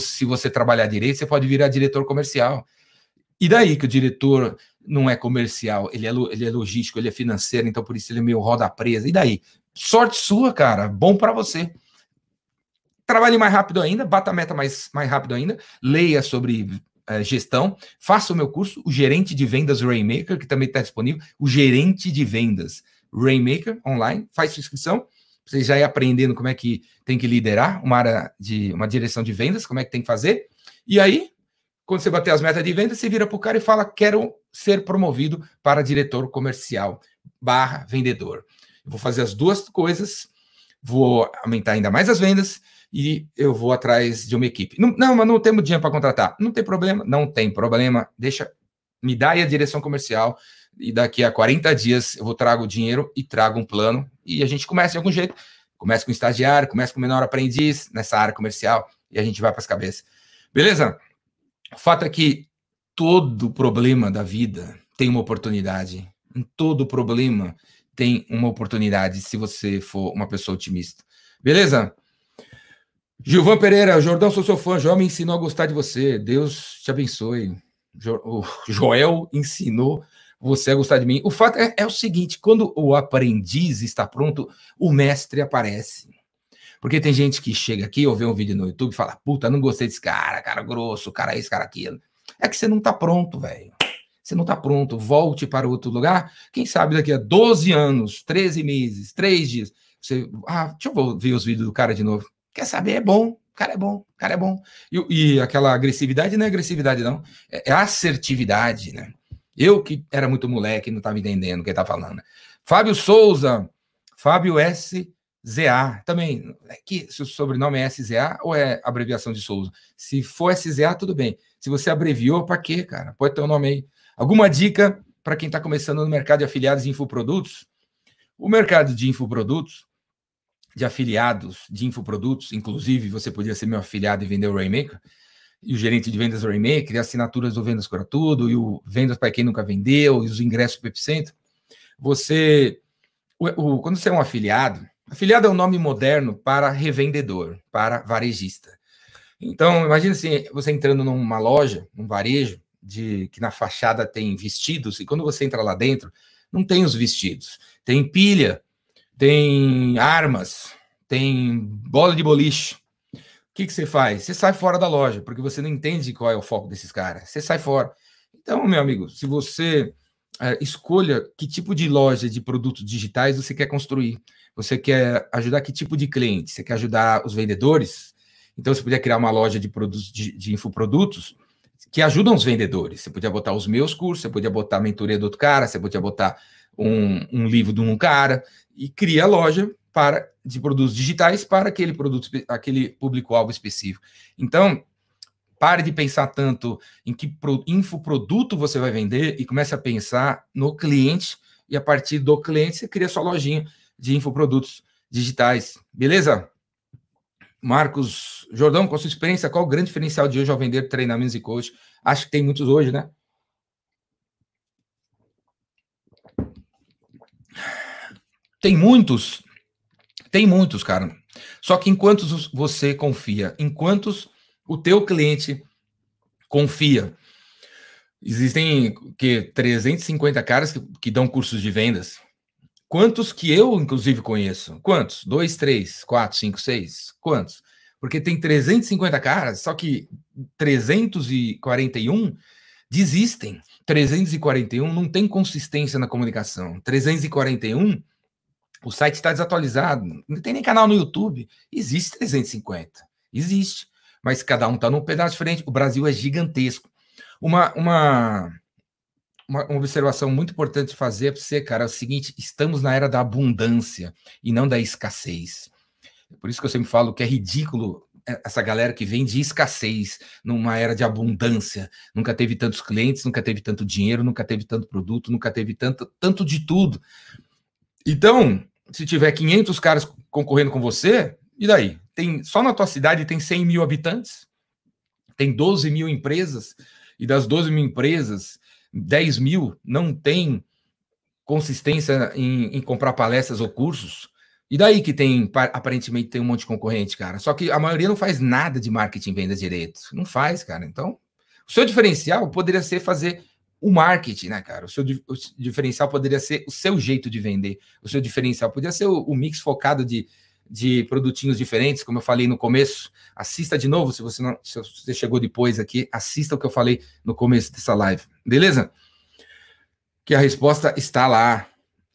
se você trabalhar direito, você pode virar diretor comercial. E daí que o diretor não é comercial, ele é, ele é logístico, ele é financeiro, então por isso ele é meio roda presa. E daí? Sorte sua, cara, bom para você. Trabalhe mais rápido ainda, bata a meta mais, mais rápido ainda, leia sobre é, gestão, faça o meu curso, o Gerente de Vendas Rainmaker, que também está disponível, o Gerente de Vendas Rainmaker, online, faz sua inscrição, você já ir aprendendo como é que tem que liderar uma área de uma direção de vendas, como é que tem que fazer. E aí, quando você bater as metas de vendas, você vira para o cara e fala: quero ser promovido para diretor comercial barra vendedor. Vou fazer as duas coisas, vou aumentar ainda mais as vendas e eu vou atrás de uma equipe. Não, não mas não temos dinheiro para contratar. Não tem problema, não tem problema. Deixa, me dá aí a direção comercial, e daqui a 40 dias eu vou trago o dinheiro e trago um plano e a gente começa de algum jeito. Começa com estagiário, começa com menor aprendiz nessa área comercial e a gente vai para as cabeças. Beleza? O fato é que todo problema da vida tem uma oportunidade. Em todo problema tem uma oportunidade se você for uma pessoa otimista. Beleza? Gilvan Pereira, Jordão, sou seu fã. Joel me ensinou a gostar de você. Deus te abençoe. Jo Joel ensinou você vai gostar de mim. O fato é, é o seguinte: quando o aprendiz está pronto, o mestre aparece. Porque tem gente que chega aqui ou vê um vídeo no YouTube e fala: puta, não gostei desse cara, cara grosso, cara isso, cara aquilo. É que você não tá pronto, velho. Você não tá pronto. Volte para outro lugar. Quem sabe daqui a 12 anos, 13 meses, 3 dias, você. Ah, deixa eu ver os vídeos do cara de novo. Quer saber? É bom. O cara é bom, o cara é bom. E, e aquela agressividade não é agressividade, não. É, é assertividade, né? Eu que era muito moleque, não estava entendendo o que ele tá falando. Fábio Souza, Fábio S. Também, é que se o sobrenome é SZA ou é abreviação de Souza? Se for SZA, tudo bem. Se você abreviou, para quê, cara? Pode ter o um nome aí. Alguma dica para quem está começando no mercado de afiliados de infoprodutos? O mercado de infoprodutos, de afiliados de infoprodutos, inclusive você podia ser meu afiliado e vender o Rainmaker, e o gerente de vendas do Rainmaker, e assinaturas do Vendas Cura Tudo, e o Vendas para quem nunca vendeu, e os ingressos para o Epicentro. Você, o, o, quando você é um afiliado, afiliado é um nome moderno para revendedor, para varejista. Então, imagine assim, você entrando numa loja, num varejo, de que na fachada tem vestidos, e quando você entra lá dentro, não tem os vestidos. Tem pilha, tem armas, tem bola de boliche, que, que você faz? Você sai fora da loja, porque você não entende qual é o foco desses caras. Você sai fora. Então, meu amigo, se você é, escolha que tipo de loja de produtos digitais você quer construir. Você quer ajudar que tipo de cliente? Você quer ajudar os vendedores? Então, você podia criar uma loja de produtos de, de infoprodutos que ajudam os vendedores. Você podia botar os meus cursos, você podia botar a mentoria do outro cara, você podia botar um, um livro de um cara e cria a loja para de produtos digitais para aquele produto, aquele público-alvo específico. Então, pare de pensar tanto em que infoproduto você vai vender e comece a pensar no cliente e a partir do cliente você cria sua lojinha de infoprodutos digitais. Beleza? Marcos Jordão, com sua experiência, qual o grande diferencial de hoje ao vender treinamentos e coach? Acho que tem muitos hoje, né? Tem muitos tem muitos, cara. Só que enquanto você confia, enquanto o teu cliente confia, existem que 350 caras que, que dão cursos de vendas. Quantos que eu, inclusive, conheço? Quantos? Dois, três, quatro, cinco, seis? Quantos? Porque tem 350 caras, só que 341 desistem. 341 não tem consistência na comunicação. 341 o site está desatualizado. Não tem nem canal no YouTube. Existe 350. Existe. Mas cada um está num pedaço diferente. O Brasil é gigantesco. Uma, uma, uma, observação muito importante de fazer para você, cara, é o seguinte: estamos na era da abundância e não da escassez. Por isso que eu sempre falo que é ridículo é, essa galera que vem de escassez numa era de abundância. Nunca teve tantos clientes, nunca teve tanto dinheiro, nunca teve tanto produto, nunca teve tanto, tanto de tudo. Então, se tiver 500 caras concorrendo com você, e daí? Tem, só na tua cidade tem 100 mil habitantes, tem 12 mil empresas, e das 12 mil empresas, 10 mil não tem consistência em, em comprar palestras ou cursos. E daí que tem, aparentemente, tem um monte de concorrente, cara. Só que a maioria não faz nada de marketing venda direito. Não faz, cara. Então, o seu diferencial poderia ser fazer o marketing, né, cara? O seu o diferencial poderia ser o seu jeito de vender. O seu diferencial poderia ser o, o, mix focado de, de produtinhos diferentes, como eu falei no começo. Assista de novo, se você não, se você chegou depois aqui, assista o que eu falei no começo dessa live, beleza? Que a resposta está lá.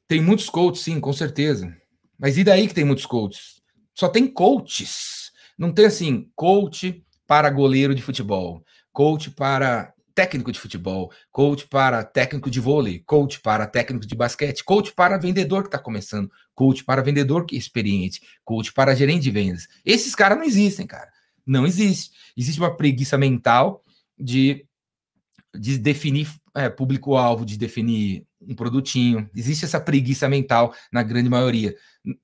Tem muitos coaches, sim, com certeza. Mas e daí que tem muitos coaches? Só tem coaches. Não tem assim, coach para goleiro de futebol, coach para técnico de futebol, coach para técnico de vôlei, coach para técnico de basquete, coach para vendedor que está começando, coach para vendedor que é experiente, coach para gerente de vendas. Esses caras não existem, cara. Não existe. Existe uma preguiça mental de, de definir é, público-alvo, de definir um produtinho. Existe essa preguiça mental na grande maioria.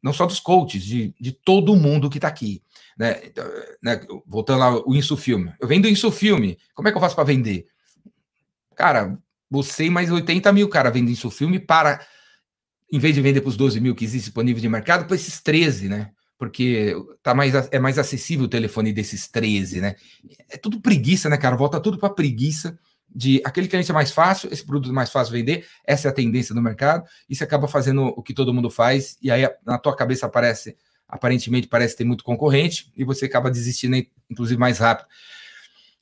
Não só dos coaches, de, de todo mundo que está aqui. Né? Então, né? Voltando lá, o Insufilme. Eu vendo Insufilme. Como é que eu faço para vender? Cara, você e mais 80 mil, cara, vendem seu filme para, em vez de vender para os 12 mil que existe disponível de mercado, para esses 13, né? Porque tá mais, é mais acessível o telefone desses 13, né? É tudo preguiça, né, cara? Volta tudo para preguiça de aquele cliente é mais fácil, esse produto é mais fácil vender, essa é a tendência do mercado, e você acaba fazendo o que todo mundo faz, e aí na tua cabeça aparece, aparentemente parece ter muito concorrente, e você acaba desistindo, inclusive, mais rápido.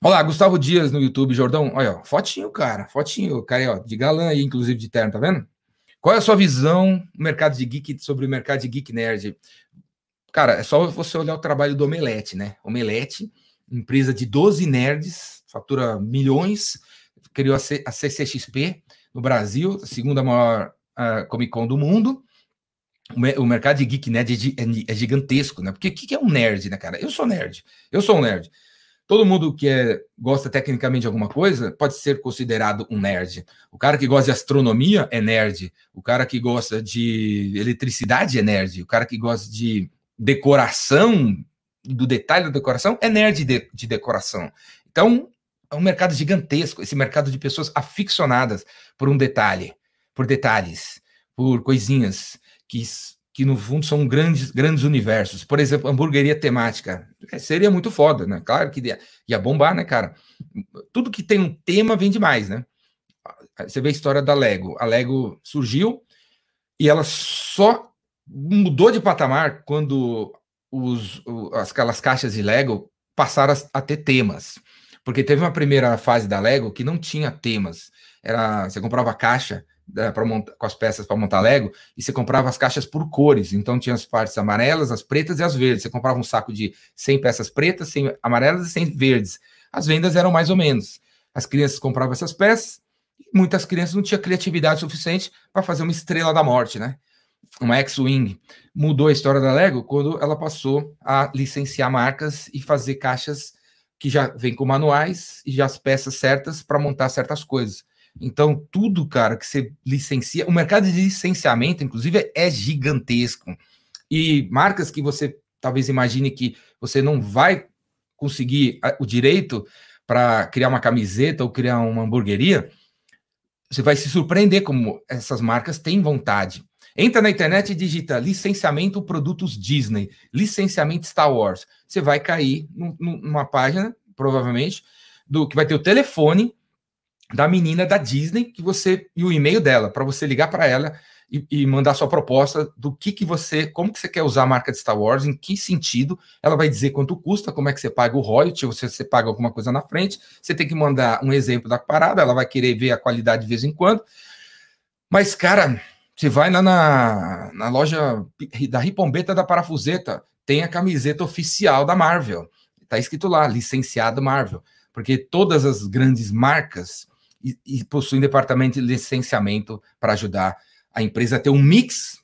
Olá, Gustavo Dias no YouTube, Jordão. Olha, ó, fotinho, cara, fotinho, cara, ó, de galã aí, inclusive de terno, tá vendo? Qual é a sua visão no mercado de geek sobre o mercado de geek nerd? Cara, é só você olhar o trabalho do Omelete, né? Omelete, empresa de 12 nerds, fatura milhões, criou a, C, a CCXP no Brasil, a segunda maior uh, Comic Con do mundo. O, me, o mercado de geek nerd é, é, é gigantesco, né? Porque o que é um nerd, né, cara? Eu sou nerd, eu sou um nerd. Todo mundo que é, gosta tecnicamente de alguma coisa pode ser considerado um nerd. O cara que gosta de astronomia é nerd. O cara que gosta de eletricidade é nerd. O cara que gosta de decoração, do detalhe da decoração, é nerd de, de decoração. Então, é um mercado gigantesco, esse mercado de pessoas aficionadas por um detalhe, por detalhes, por coisinhas que que no fundo são grandes, grandes universos. Por exemplo, hamburgueria temática. É, seria muito foda, né? Claro que ia, ia bombar, né, cara? Tudo que tem um tema vende mais, né? Você vê a história da Lego. A Lego surgiu e ela só mudou de patamar quando os, as, aquelas caixas de Lego passaram a, a ter temas. Porque teve uma primeira fase da Lego que não tinha temas. Era, você comprava a caixa montar, com as peças para montar Lego, e você comprava as caixas por cores. Então tinha as partes amarelas, as pretas e as verdes. Você comprava um saco de 100 peças pretas, 100 amarelas e 100 verdes. As vendas eram mais ou menos. As crianças compravam essas peças, muitas crianças não tinham criatividade suficiente para fazer uma estrela da morte, né? Uma X-Wing. Mudou a história da Lego quando ela passou a licenciar marcas e fazer caixas que já vêm com manuais e já as peças certas para montar certas coisas. Então, tudo, cara, que você licencia, o mercado de licenciamento, inclusive, é gigantesco. E marcas que você talvez imagine que você não vai conseguir o direito para criar uma camiseta ou criar uma hamburgueria, você vai se surpreender como essas marcas têm vontade. Entra na internet e digita licenciamento produtos Disney, licenciamento Star Wars. Você vai cair numa página, provavelmente, do que vai ter o telefone da menina da Disney que você e o e-mail dela para você ligar para ela e, e, mandar sua proposta do que que você, como que você quer usar a marca de Star Wars, em que sentido. Ela vai dizer quanto custa, como é que você paga o royalty, ou se você paga alguma coisa na frente. Você tem que mandar um exemplo da parada, ela vai querer ver a qualidade de vez em quando. Mas, cara, você vai lá na, na loja da Ripombeta da Parafuseta, tem a camiseta oficial da Marvel. Tá escrito lá, licenciado Marvel. Porque todas as grandes marcas e, e possuem departamento de licenciamento para ajudar a empresa a ter um mix.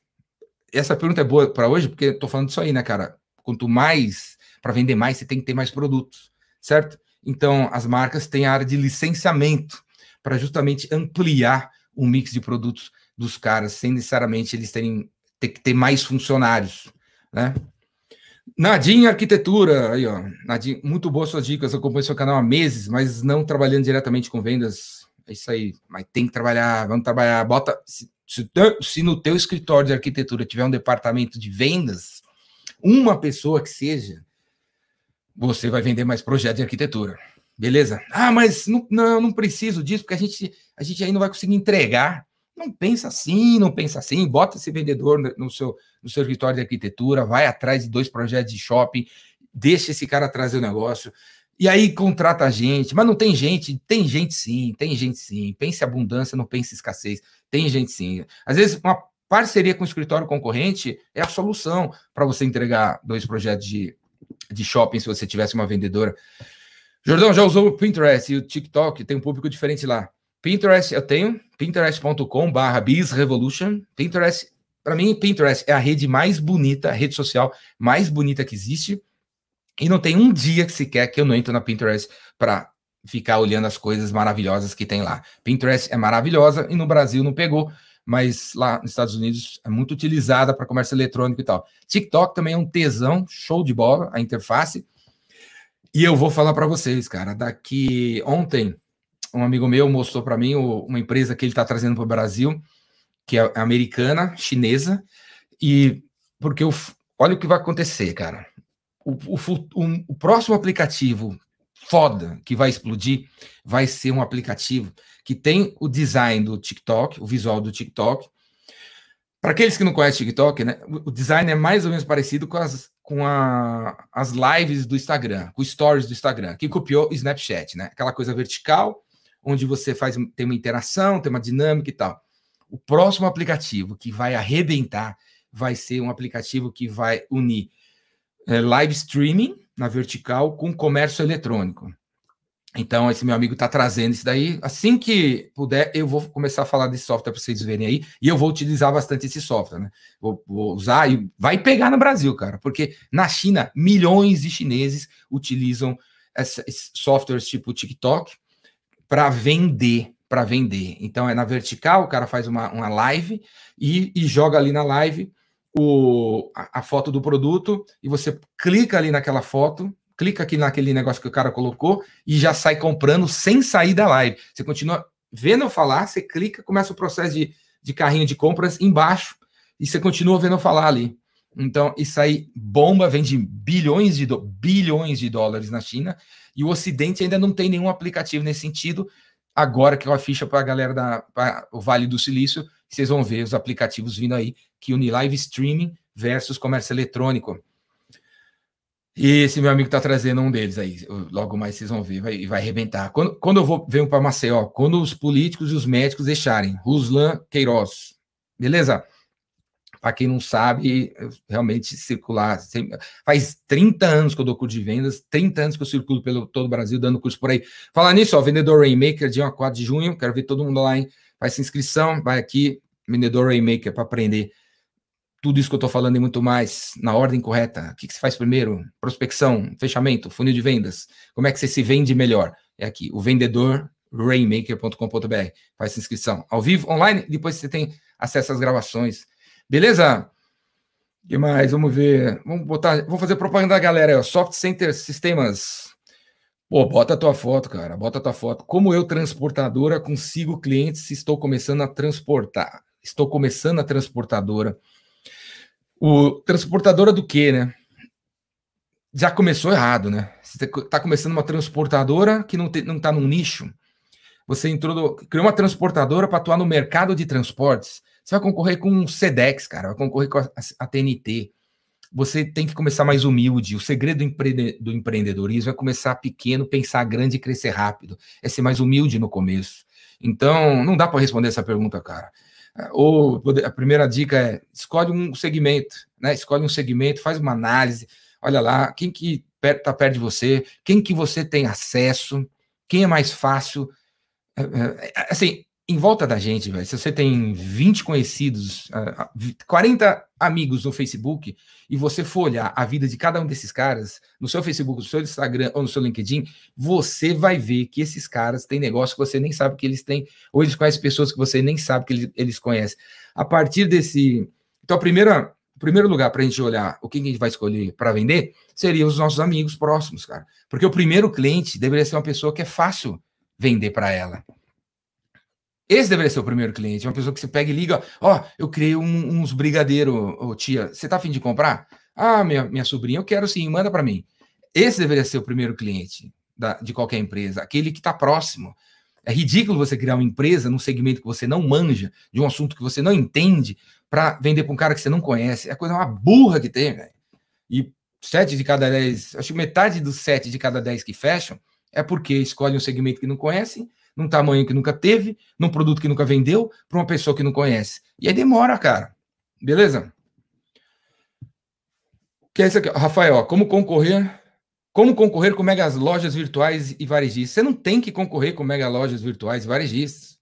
Essa pergunta é boa para hoje, porque estou falando disso aí, né, cara? Quanto mais, para vender mais, você tem que ter mais produtos, certo? Então, as marcas têm a área de licenciamento para justamente ampliar o mix de produtos dos caras, sem necessariamente eles terem ter que ter mais funcionários, né? Nadinha Arquitetura, aí ó, Nadinha, muito boas suas dicas, eu acompanho seu canal há meses, mas não trabalhando diretamente com vendas é isso aí. Mas tem que trabalhar, vamos trabalhar. Bota. Se, se, se no teu escritório de arquitetura tiver um departamento de vendas, uma pessoa que seja, você vai vender mais projetos de arquitetura. Beleza? Ah, mas não, não, não preciso disso, porque a gente, a gente aí não vai conseguir entregar. Não pensa assim, não pensa assim. Bota esse vendedor no seu, no seu escritório de arquitetura, vai atrás de dois projetos de shopping, deixa esse cara trazer o negócio. E aí contrata gente, mas não tem gente, tem gente sim, tem gente sim. Pense abundância, não pense escassez. Tem gente sim. Às vezes uma parceria com o escritório concorrente é a solução para você entregar dois projetos de, de shopping se você tivesse uma vendedora. Jordão, já usou o Pinterest e o TikTok? Tem um público diferente lá. Pinterest, eu tenho, pinterest.com barra bizrevolution. Pinterest, para mim, Pinterest é a rede mais bonita, a rede social mais bonita que existe e não tem um dia que sequer que eu não entro na Pinterest para ficar olhando as coisas maravilhosas que tem lá. Pinterest é maravilhosa e no Brasil não pegou, mas lá nos Estados Unidos é muito utilizada para comércio eletrônico e tal. TikTok também é um tesão, show de bola, a interface. E eu vou falar para vocês, cara, daqui ontem um amigo meu mostrou para mim uma empresa que ele está trazendo para o Brasil, que é americana, chinesa, e porque eu, olha o que vai acontecer, cara o, o, o, próximo aplicativo foda que vai explodir vai ser um aplicativo que tem o design do TikTok, o visual do TikTok. Para aqueles que não conhecem TikTok, né, o design é mais ou menos parecido com as, com a, as lives do Instagram, com stories do Instagram, que copiou o Snapchat, né? Aquela coisa vertical, onde você faz tem uma interação, tem uma dinâmica e tal. O próximo aplicativo que vai arrebentar vai ser um aplicativo que vai unir é, live streaming na vertical com comércio eletrônico. Então, esse meu amigo está trazendo isso daí. Assim que puder, eu vou começar a falar desse software para vocês verem aí. E eu vou utilizar bastante esse software, né? Vou, vou, usar e vai pegar no Brasil, cara. Porque na China, milhões de chineses utilizam esses softwares tipo TikTok para vender. Para vender. Então, é na vertical, o cara faz uma, uma live e, e joga ali na live o, a, a foto do produto e você clica ali naquela foto clica aqui naquele negócio que o cara colocou e já sai comprando sem sair da live. Você continua vendo eu falar, você clica, começa o processo de, de carrinho de compras embaixo e você continua vendo eu falar ali. Então, isso aí bomba, vende bilhões de, bilhões de dólares na China e o Ocidente ainda não tem nenhum aplicativo nesse sentido. Agora que é a ficha para a galera da o Vale do Silício, vocês vão ver os aplicativos vindo aí que une live streaming versus comércio eletrônico. E esse meu amigo está trazendo um deles aí. Logo mais vocês vão ver, vai, vai arrebentar. Quando, quando eu vou venho para Maceió, quando os políticos e os médicos deixarem, Ruslan Queiroz, beleza? Para quem não sabe, realmente circular. Faz 30 anos que eu dou curso de vendas, 30 anos que eu circulo pelo todo o Brasil dando curso por aí. Falar nisso, ó, vendedor Rainmaker, dia 4 de junho, quero ver todo mundo lá, hein? Faz inscrição, vai aqui, vendedor Rainmaker, para aprender tudo isso que eu estou falando e muito mais na ordem correta. O que, que se faz primeiro? Prospecção, fechamento, funil de vendas. Como é que você se vende melhor? É aqui, o vendedor rainmaker.com.br. Faz inscrição ao vivo, online, depois você tem acesso às gravações. Beleza? Que mais? Vamos ver. Vamos botar. Vamos fazer propaganda da galera. Soft Center Sistemas. Pô, bota a tua foto, cara. Bota a tua foto. Como eu, transportadora, consigo clientes estou começando a transportar. Estou começando a transportadora o transportadora do quê, né? Já começou errado, né? Você está começando uma transportadora que não, te, não tá num nicho. Você entrou, criou uma transportadora para atuar no mercado de transportes. Você vai concorrer com o Sedex, cara, vai concorrer com a, a TNT. Você tem que começar mais humilde. O segredo do, empre, do empreendedorismo é começar pequeno, pensar grande e crescer rápido. É ser mais humilde no começo. Então, não dá para responder essa pergunta, cara. Ou a primeira dica é escolhe um segmento, né? Escolhe um segmento, faz uma análise, olha lá, quem que está perto de você, quem que você tem acesso, quem é mais fácil. É, é, é, assim, em volta da gente, velho, se você tem 20 conhecidos, 40 amigos no Facebook, e você for olhar a vida de cada um desses caras, no seu Facebook, no seu Instagram ou no seu LinkedIn, você vai ver que esses caras têm negócio que você nem sabe que eles têm, ou eles conhecem pessoas que você nem sabe que eles, conhecem. A partir desse. Então, a primeira, primeiro lugar para a gente olhar o que a gente vai escolher para vender seria os nossos amigos próximos, cara. Porque o primeiro cliente deveria ser uma pessoa que é fácil vender para ela. Esse deveria ser o primeiro cliente, uma pessoa que você pega e liga, ó, oh, eu criei um, uns brigadeiros, oh, tia, você tá afim de comprar? Ah, minha, minha sobrinha, eu quero sim, manda para mim. Esse deveria ser o primeiro cliente da, de qualquer empresa, aquele que está próximo. É ridículo você criar uma empresa num segmento que você não manja, de um assunto que você não entende, para vender para um cara que você não conhece. É coisa uma burra que tem, velho. E sete de cada dez, acho que metade dos sete de cada dez que fecham é porque escolhem um segmento que não conhecem num tamanho que nunca teve, num produto que nunca vendeu, para uma pessoa que não conhece. E aí demora, cara. Beleza? Que é isso aqui, Rafael, como concorrer? Como concorrer com megas lojas virtuais e varejistas? Você não tem que concorrer com mega lojas virtuais e varejistas.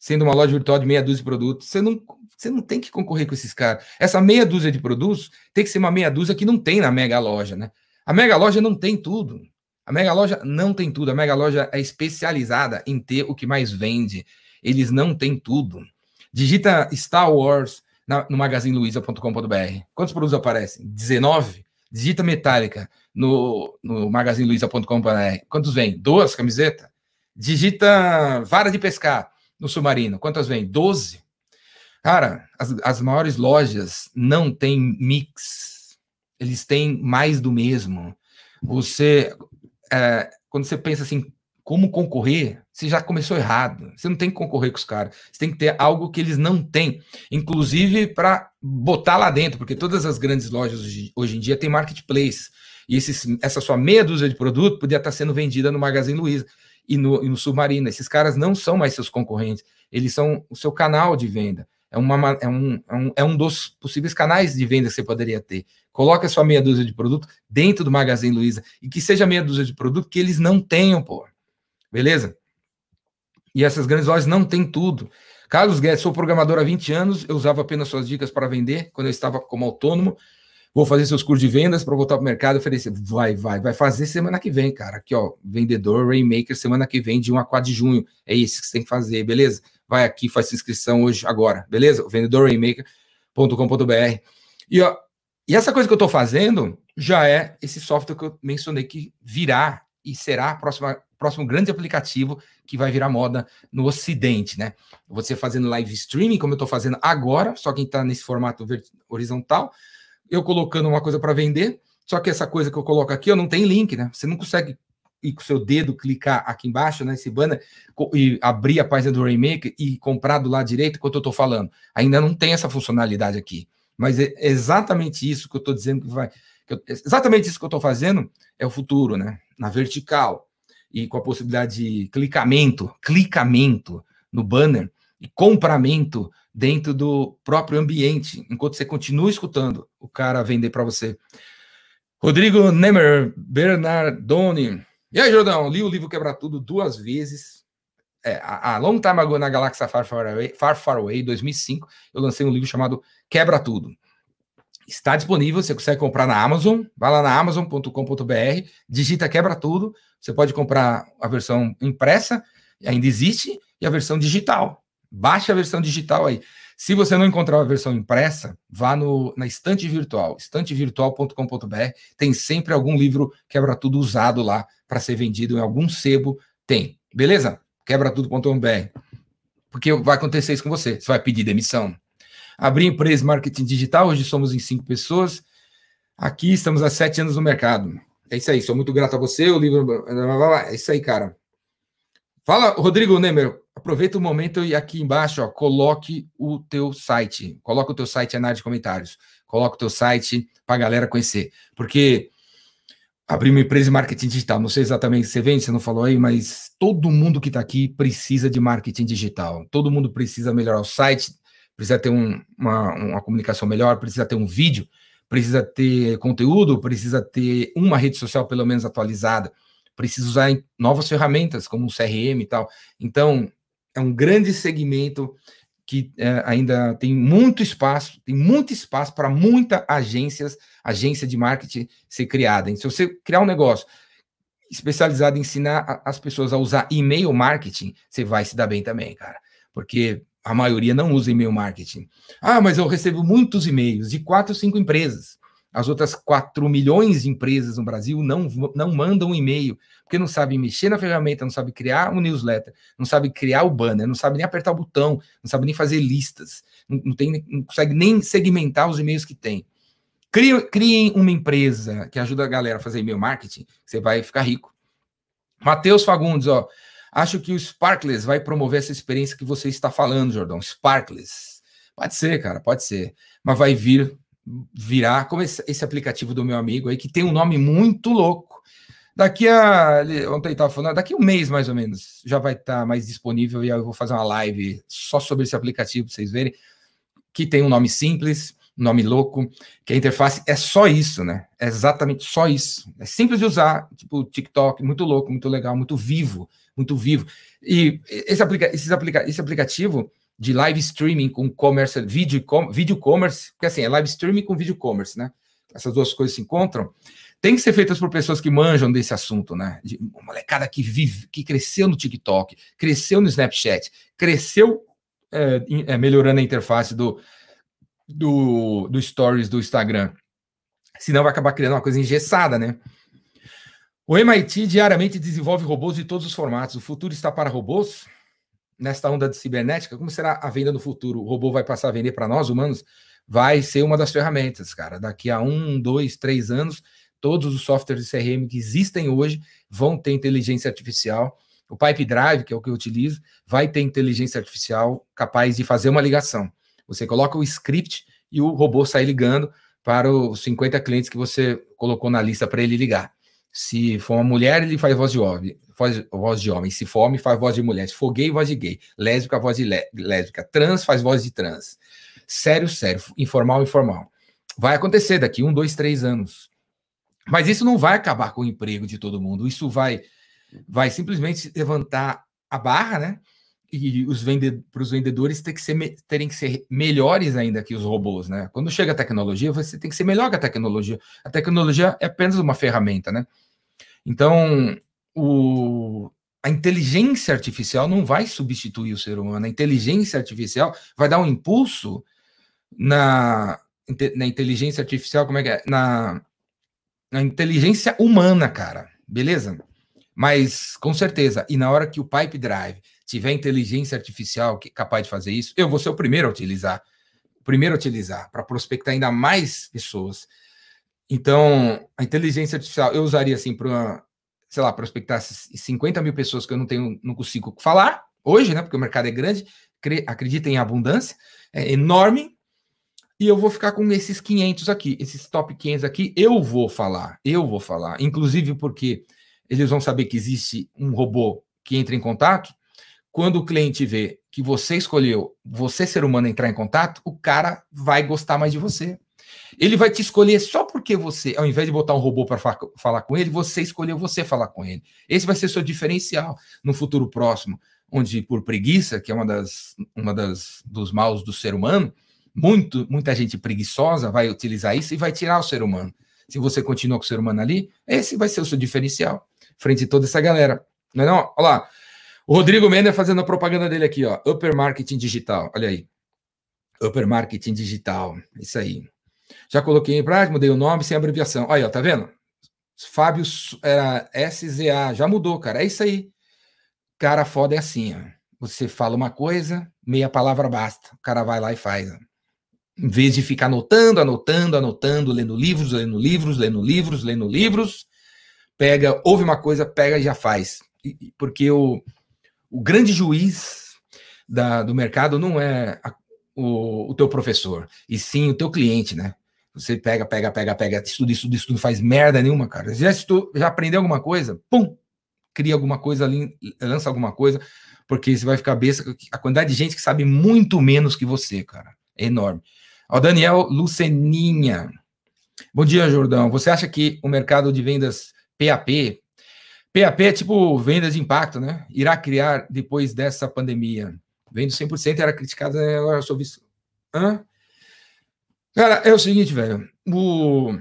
Sendo uma loja virtual de meia dúzia de produtos, você não, você não tem que concorrer com esses caras. Essa meia dúzia de produtos tem que ser uma meia dúzia que não tem na mega loja, né? A mega loja não tem tudo. A Mega Loja não tem tudo. A Mega Loja é especializada em ter o que mais vende. Eles não têm tudo. Digita Star Wars na, no magazineluiza.com.br. Quantos produtos aparecem? 19? Digita Metallica no, no magazineluiza.com.br. Quantos vem? Duas camisetas? Digita vara de pescar no Submarino. Quantas vem? 12? Cara, as, as maiores lojas não têm mix. Eles têm mais do mesmo. Você é, quando você pensa assim, como concorrer, você já começou errado. Você não tem que concorrer com os caras. Você tem que ter algo que eles não têm, inclusive para botar lá dentro, porque todas as grandes lojas hoje, hoje em dia têm marketplace. E esses, essa sua meia dúzia de produto podia estar sendo vendida no Magazine Luiza e no, e no Submarino. Esses caras não são mais seus concorrentes, eles são o seu canal de venda. É, uma, é, um, é, um, é um dos possíveis canais de venda que você poderia ter. Coloque a sua meia dúzia de produto dentro do Magazine Luiza e que seja meia dúzia de produto que eles não tenham, pô. Beleza? E essas grandes lojas não têm tudo. Carlos Guedes, sou programador há 20 anos, eu usava apenas suas dicas para vender quando eu estava como autônomo. Vou fazer seus cursos de vendas para voltar para o mercado e oferecer. Vai, vai, vai fazer semana que vem, cara. Aqui, ó, vendedor, Rainmaker, semana que vem, de 1 a 4 de junho. É isso que você tem que fazer, beleza? Vai aqui, faz inscrição hoje, agora, beleza? Vendedorrainmaker.com.br. E, ó, e essa coisa que eu estou fazendo já é esse software que eu mencionei que virá e será a próxima próximo grande aplicativo que vai virar moda no Ocidente, né? Você fazendo live streaming, como eu estou fazendo agora, só quem está nesse formato horizontal, eu colocando uma coisa para vender, só que essa coisa que eu coloco aqui, eu não tem link, né? Você não consegue ir com seu dedo clicar aqui embaixo, né, esse banner, e abrir a página do Rainmaker e comprar do lado direito enquanto eu estou falando. Ainda não tem essa funcionalidade aqui. Mas é exatamente isso que eu estou dizendo que vai. Que eu, exatamente isso que eu estou fazendo é o futuro, né? Na vertical e com a possibilidade de clicamento, clicamento no banner e compramento dentro do próprio ambiente, enquanto você continua escutando o cara vender para você. Rodrigo Nemer Bernardoni. E aí, Jordão, li o livro Quebrar Tudo duas vezes. É, a, Long Time Ago na Galáxia Far Far Away, Far Far Away 2005, eu lancei um livro chamado Quebra Tudo. Está disponível, você consegue comprar na Amazon. Vai lá na amazon.com.br, digita quebra tudo. Você pode comprar a versão impressa, ainda existe, e a versão digital. Baixe a versão digital aí. Se você não encontrar a versão impressa, vá no, na estante virtual, estantevirtual.com.br. Tem sempre algum livro quebra tudo usado lá para ser vendido em algum sebo. Tem, beleza? Quebra tudo.com.br. Porque vai acontecer isso com você. Você vai pedir demissão abri empresa marketing digital, hoje somos em cinco pessoas. Aqui estamos há sete anos no mercado. É isso aí, sou muito grato a você, o livro. É isso aí, cara. Fala, Rodrigo Nemer, aproveita o momento e aqui embaixo, ó, coloque o teu site. Coloca o teu site na área de comentários. Coloca o teu site para a galera conhecer. Porque abrir uma empresa de marketing digital, não sei exatamente se você vende, você não falou aí, mas todo mundo que está aqui precisa de marketing digital. Todo mundo precisa melhorar o site, precisa ter um, uma, uma comunicação melhor, precisa ter um vídeo, precisa ter conteúdo, precisa ter uma rede social pelo menos atualizada, precisa usar novas ferramentas como o CRM e tal. Então, é um grande segmento que é, ainda tem muito espaço, tem muito espaço para muita agências, agência de marketing ser criada. se você criar um negócio especializado em ensinar as pessoas a usar e-mail marketing, você vai se dar bem também, cara. Porque a maioria não usa e-mail marketing. Ah, mas eu recebo muitos e-mails de quatro, cinco empresas. As outras 4 milhões de empresas no Brasil não, não mandam e-mail, porque não sabem mexer na ferramenta, não sabem criar um newsletter, não sabem criar o banner, não sabem nem apertar o botão, não sabem nem fazer listas, não, tem, não consegue nem segmentar os e-mails que tem. Criem uma empresa que ajuda a galera a fazer e-mail marketing, você vai ficar rico. Matheus Fagundes, ó. Acho que o Sparkless vai promover essa experiência que você está falando, Jordão. Sparkless. Pode ser, cara, pode ser. Mas vai vir, virar como esse, esse aplicativo do meu amigo aí, que tem um nome muito louco. Daqui a. Ontem estava falando, daqui a um mês mais ou menos, já vai estar tá mais disponível e eu vou fazer uma live só sobre esse aplicativo para vocês verem. Que tem um nome simples, nome louco, que a interface é só isso, né? É exatamente só isso. É simples de usar, tipo TikTok, muito louco, muito legal, muito vivo muito vivo. E esse, aplica esses aplica esse aplicativo de live streaming com commerce, vídeo, com, vídeo commerce, porque assim, é live streaming com vídeo commerce, né? Essas duas coisas se encontram. Tem que ser feitas por pessoas que manjam desse assunto, né? De uma molecada que vive, que cresceu no TikTok, cresceu no Snapchat, cresceu é, é, melhorando a interface do, do, do Stories do Instagram. Senão vai acabar criando uma coisa engessada, né? O MIT diariamente desenvolve robôs de todos os formatos. O futuro está para robôs? Nesta onda de cibernética, como será a venda no futuro? O robô vai passar a vender para nós, humanos? Vai ser uma das ferramentas, cara. Daqui a um, dois, três anos, Todos os softwares de CRM que existem hoje vão ter inteligência artificial. O Pipe Drive, que é o que eu utilizo, vai ter inteligência artificial capaz de fazer uma ligação. Você coloca o script e o robô sai ligando para os 50 clientes que você colocou na lista para ele ligar. Se for uma mulher, ele faz voz de homem. Faz voz de homem. Se for homem, faz voz de mulher. Se for gay, voz de gay. Lésbica, voz de lésbica. Trans, faz voz de trans. Sério, sério. Informal, informal. Vai acontecer daqui um, dois, três anos. Mas isso não vai acabar com o emprego de todo mundo. Isso vai, vai simplesmente levantar a barra, né? E os vende para os vendedores tem que ser, terem que ser melhores ainda que os robôs, né? Quando chega a tecnologia, você tem que ser melhor que a tecnologia. A tecnologia é apenas uma ferramenta, né? Então, o, a inteligência artificial não vai substituir o ser humano. A inteligência artificial vai dar um impulso na, na inteligência artificial, como é que é? Na, na inteligência humana, cara. Beleza? Mas, com certeza, e na hora que o Pipe Drive tiver inteligência artificial capaz de fazer isso, eu vou ser o primeiro a utilizar. O primeiro a utilizar para prospectar ainda mais pessoas. Então, a inteligência artificial eu usaria assim para, sei lá, prospectar 50 mil pessoas que eu não tenho, não consigo falar hoje, né? Porque o mercado é grande, acredita em abundância, é enorme, e eu vou ficar com esses 500 aqui, esses top 500 aqui, eu vou falar, eu vou falar, inclusive porque eles vão saber que existe um robô que entra em contato, quando o cliente vê que você escolheu você, ser humano, entrar em contato, o cara vai gostar mais de você. Ele vai te escolher só porque você, ao invés de botar um robô para fa falar com ele, você escolheu você falar com ele. Esse vai ser seu diferencial no futuro próximo, onde por preguiça, que é uma das, uma das dos maus do ser humano, muito, muita gente preguiçosa vai utilizar isso e vai tirar o ser humano. Se você continua com o ser humano ali, esse vai ser o seu diferencial frente a toda essa galera. Não é não? Olha lá. O Rodrigo Mendes fazendo a propaganda dele aqui, ó. Upper Marketing Digital. Olha aí. Upper Marketing Digital. Isso aí. Já coloquei em prática, mudei o nome sem abreviação. Olha, ó, tá vendo? Fábio era SZA. Já mudou, cara. É isso aí. Cara foda é assim, ó. Você fala uma coisa, meia palavra basta. O cara vai lá e faz. Ó. Em vez de ficar anotando, anotando, anotando, lendo livros, lendo livros, lendo livros, lendo livros, pega, ouve uma coisa, pega e já faz. Porque o, o grande juiz da, do mercado não é a, o, o teu professor, e sim o teu cliente, né? Você pega, pega, pega, pega, estuda, estuda, estuda, faz merda nenhuma, cara. Já, estu, já aprendeu alguma coisa? Pum! Cria alguma coisa ali, lança alguma coisa, porque você vai ficar besta. A quantidade de gente que sabe muito menos que você, cara. É enorme. Ó, Daniel Luceninha. Bom dia, Jordão. Você acha que o mercado de vendas PAP PAP é tipo vendas de impacto, né? Irá criar depois dessa pandemia. Vendo 100% era criticada, né? agora sou visto. Hã? Cara, é o seguinte, velho. O...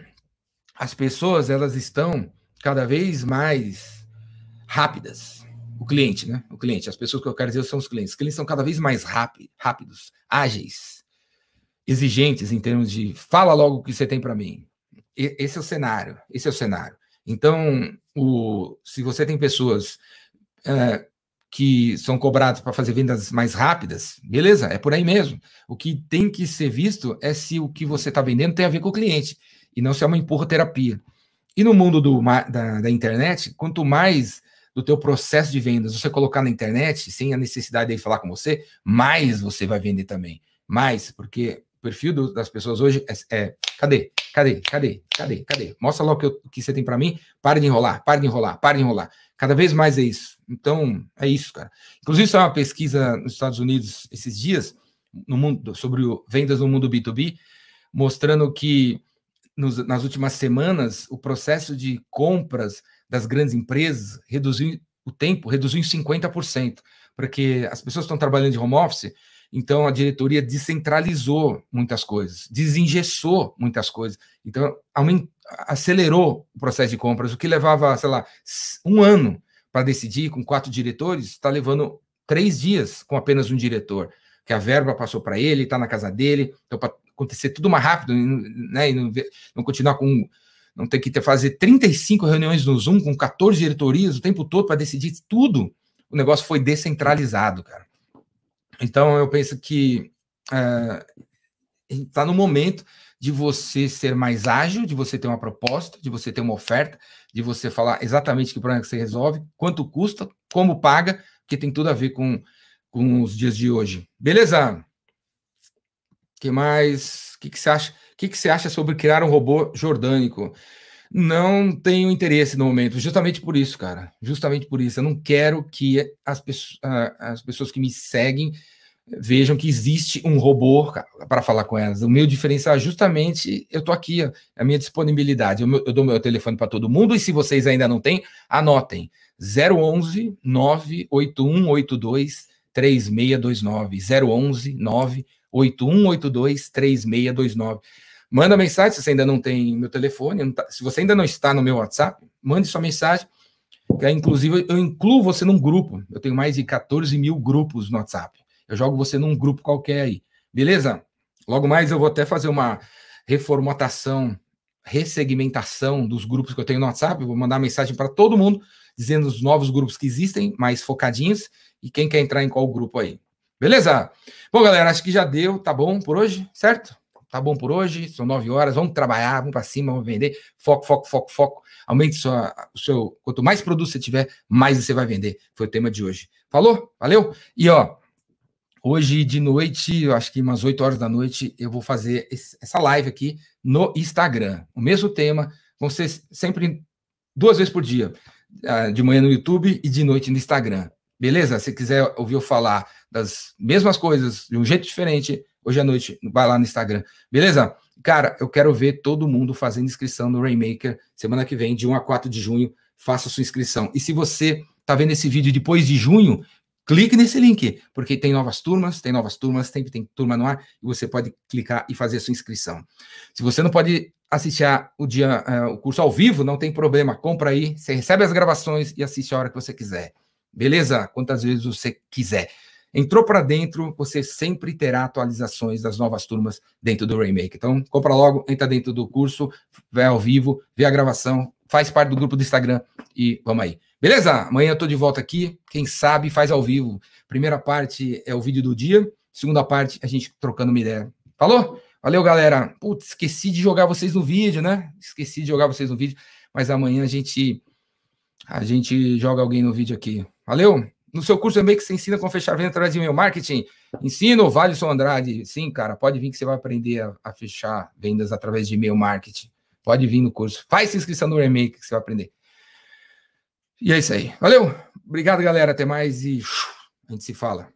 As pessoas, elas estão cada vez mais rápidas. O cliente, né? O cliente. As pessoas que eu quero dizer são os clientes. Os clientes são cada vez mais rápidos, ágeis, exigentes em termos de fala logo o que você tem para mim. Esse é o cenário. Esse é o cenário. Então, o, se você tem pessoas é, que são cobradas para fazer vendas mais rápidas, beleza, é por aí mesmo. O que tem que ser visto é se o que você está vendendo tem a ver com o cliente e não se é uma empurra-terapia. E no mundo do, da, da internet, quanto mais do teu processo de vendas você colocar na internet, sem a necessidade de falar com você, mais você vai vender também. Mais, porque o perfil do, das pessoas hoje é, é, cadê? Cadê? Cadê? Cadê? Cadê? Mostra lá o que, que você tem para mim. Pare de enrolar, pare de enrolar, pare de enrolar. Cada vez mais é isso. Então, é isso, cara. Inclusive, é uma pesquisa nos Estados Unidos esses dias, no mundo, sobre o, vendas no mundo B2B, mostrando que nos, nas últimas semanas o processo de compras das grandes empresas reduziu o tempo, reduziu em 50%, porque as pessoas estão trabalhando de home office então a diretoria descentralizou muitas coisas, desengessou muitas coisas. Então acelerou o processo de compras, o que levava, sei lá, um ano para decidir com quatro diretores, está levando três dias com apenas um diretor, que a verba passou para ele, está na casa dele, então para acontecer tudo mais rápido, né, e não, não continuar com não ter que ter, fazer 35 reuniões no Zoom com 14 diretorias o tempo todo para decidir tudo. O negócio foi descentralizado, cara. Então, eu penso que está é, no momento de você ser mais ágil, de você ter uma proposta, de você ter uma oferta, de você falar exatamente que problema que você resolve, quanto custa, como paga, que tem tudo a ver com, com os dias de hoje. Beleza? que mais? O que, que você acha? O que, que você acha sobre criar um robô jordânico? Não tenho interesse no momento, justamente por isso, cara. Justamente por isso. Eu não quero que as, as pessoas que me seguem vejam que existe um robô para falar com elas. O meu diferencial é justamente eu tô aqui, a minha disponibilidade. Eu, eu dou meu telefone para todo mundo e se vocês ainda não têm, anotem. 011 981 82 3629 011 98182 3629 Manda mensagem se você ainda não tem meu telefone. Tá, se você ainda não está no meu WhatsApp, mande sua mensagem. Que, inclusive, eu incluo você num grupo. Eu tenho mais de 14 mil grupos no WhatsApp. Eu jogo você num grupo qualquer aí. Beleza? Logo mais eu vou até fazer uma reformatação, ressegmentação dos grupos que eu tenho no WhatsApp. Eu vou mandar mensagem para todo mundo, dizendo os novos grupos que existem, mais focadinhos, e quem quer entrar em qual grupo aí. Beleza? Bom, galera, acho que já deu, tá bom por hoje, certo? Tá bom por hoje, são nove horas, vamos trabalhar, vamos para cima, vamos vender. Foco, foco, foco, foco. Aumente sua, o seu. Quanto mais produto você tiver, mais você vai vender. Foi o tema de hoje. Falou? Valeu? E ó, hoje de noite, eu acho que umas 8 horas da noite, eu vou fazer esse, essa live aqui no Instagram. O mesmo tema, vão ser sempre duas vezes por dia. Ah, de manhã no YouTube e de noite no Instagram. Beleza? Se quiser ouvir eu falar das mesmas coisas de um jeito diferente, hoje à noite, vai lá no Instagram. Beleza? Cara, eu quero ver todo mundo fazendo inscrição no Rainmaker semana que vem, de 1 a 4 de junho. Faça sua inscrição. E se você tá vendo esse vídeo depois de junho, clique nesse link, porque tem novas turmas, tem novas turmas, sempre tem turma no ar, e você pode clicar e fazer a sua inscrição. Se você não pode assistir o dia, uh, o curso ao vivo, não tem problema, compra aí, você recebe as gravações e assiste a hora que você quiser. Beleza? Quantas vezes você quiser. Entrou para dentro, você sempre terá atualizações das novas turmas dentro do Remake. Então, compra logo, entra dentro do curso, vê ao vivo, vê a gravação, faz parte do grupo do Instagram e vamos aí. Beleza? Amanhã eu tô de volta aqui. Quem sabe faz ao vivo. Primeira parte é o vídeo do dia, segunda parte a gente trocando uma ideia. Falou? Valeu, galera. Putz, esqueci de jogar vocês no vídeo, né? Esqueci de jogar vocês no vídeo, mas amanhã a gente a gente joga alguém no vídeo aqui. Valeu? No seu curso também que você ensina como fechar venda através de e-mail marketing. Ensino, Valisson Andrade. Sim, cara, pode vir que você vai aprender a, a fechar vendas através de e-mail marketing. Pode vir no curso. Faz inscrição no Remake que você vai aprender. E é isso aí. Valeu. Obrigado, galera. Até mais e a gente se fala.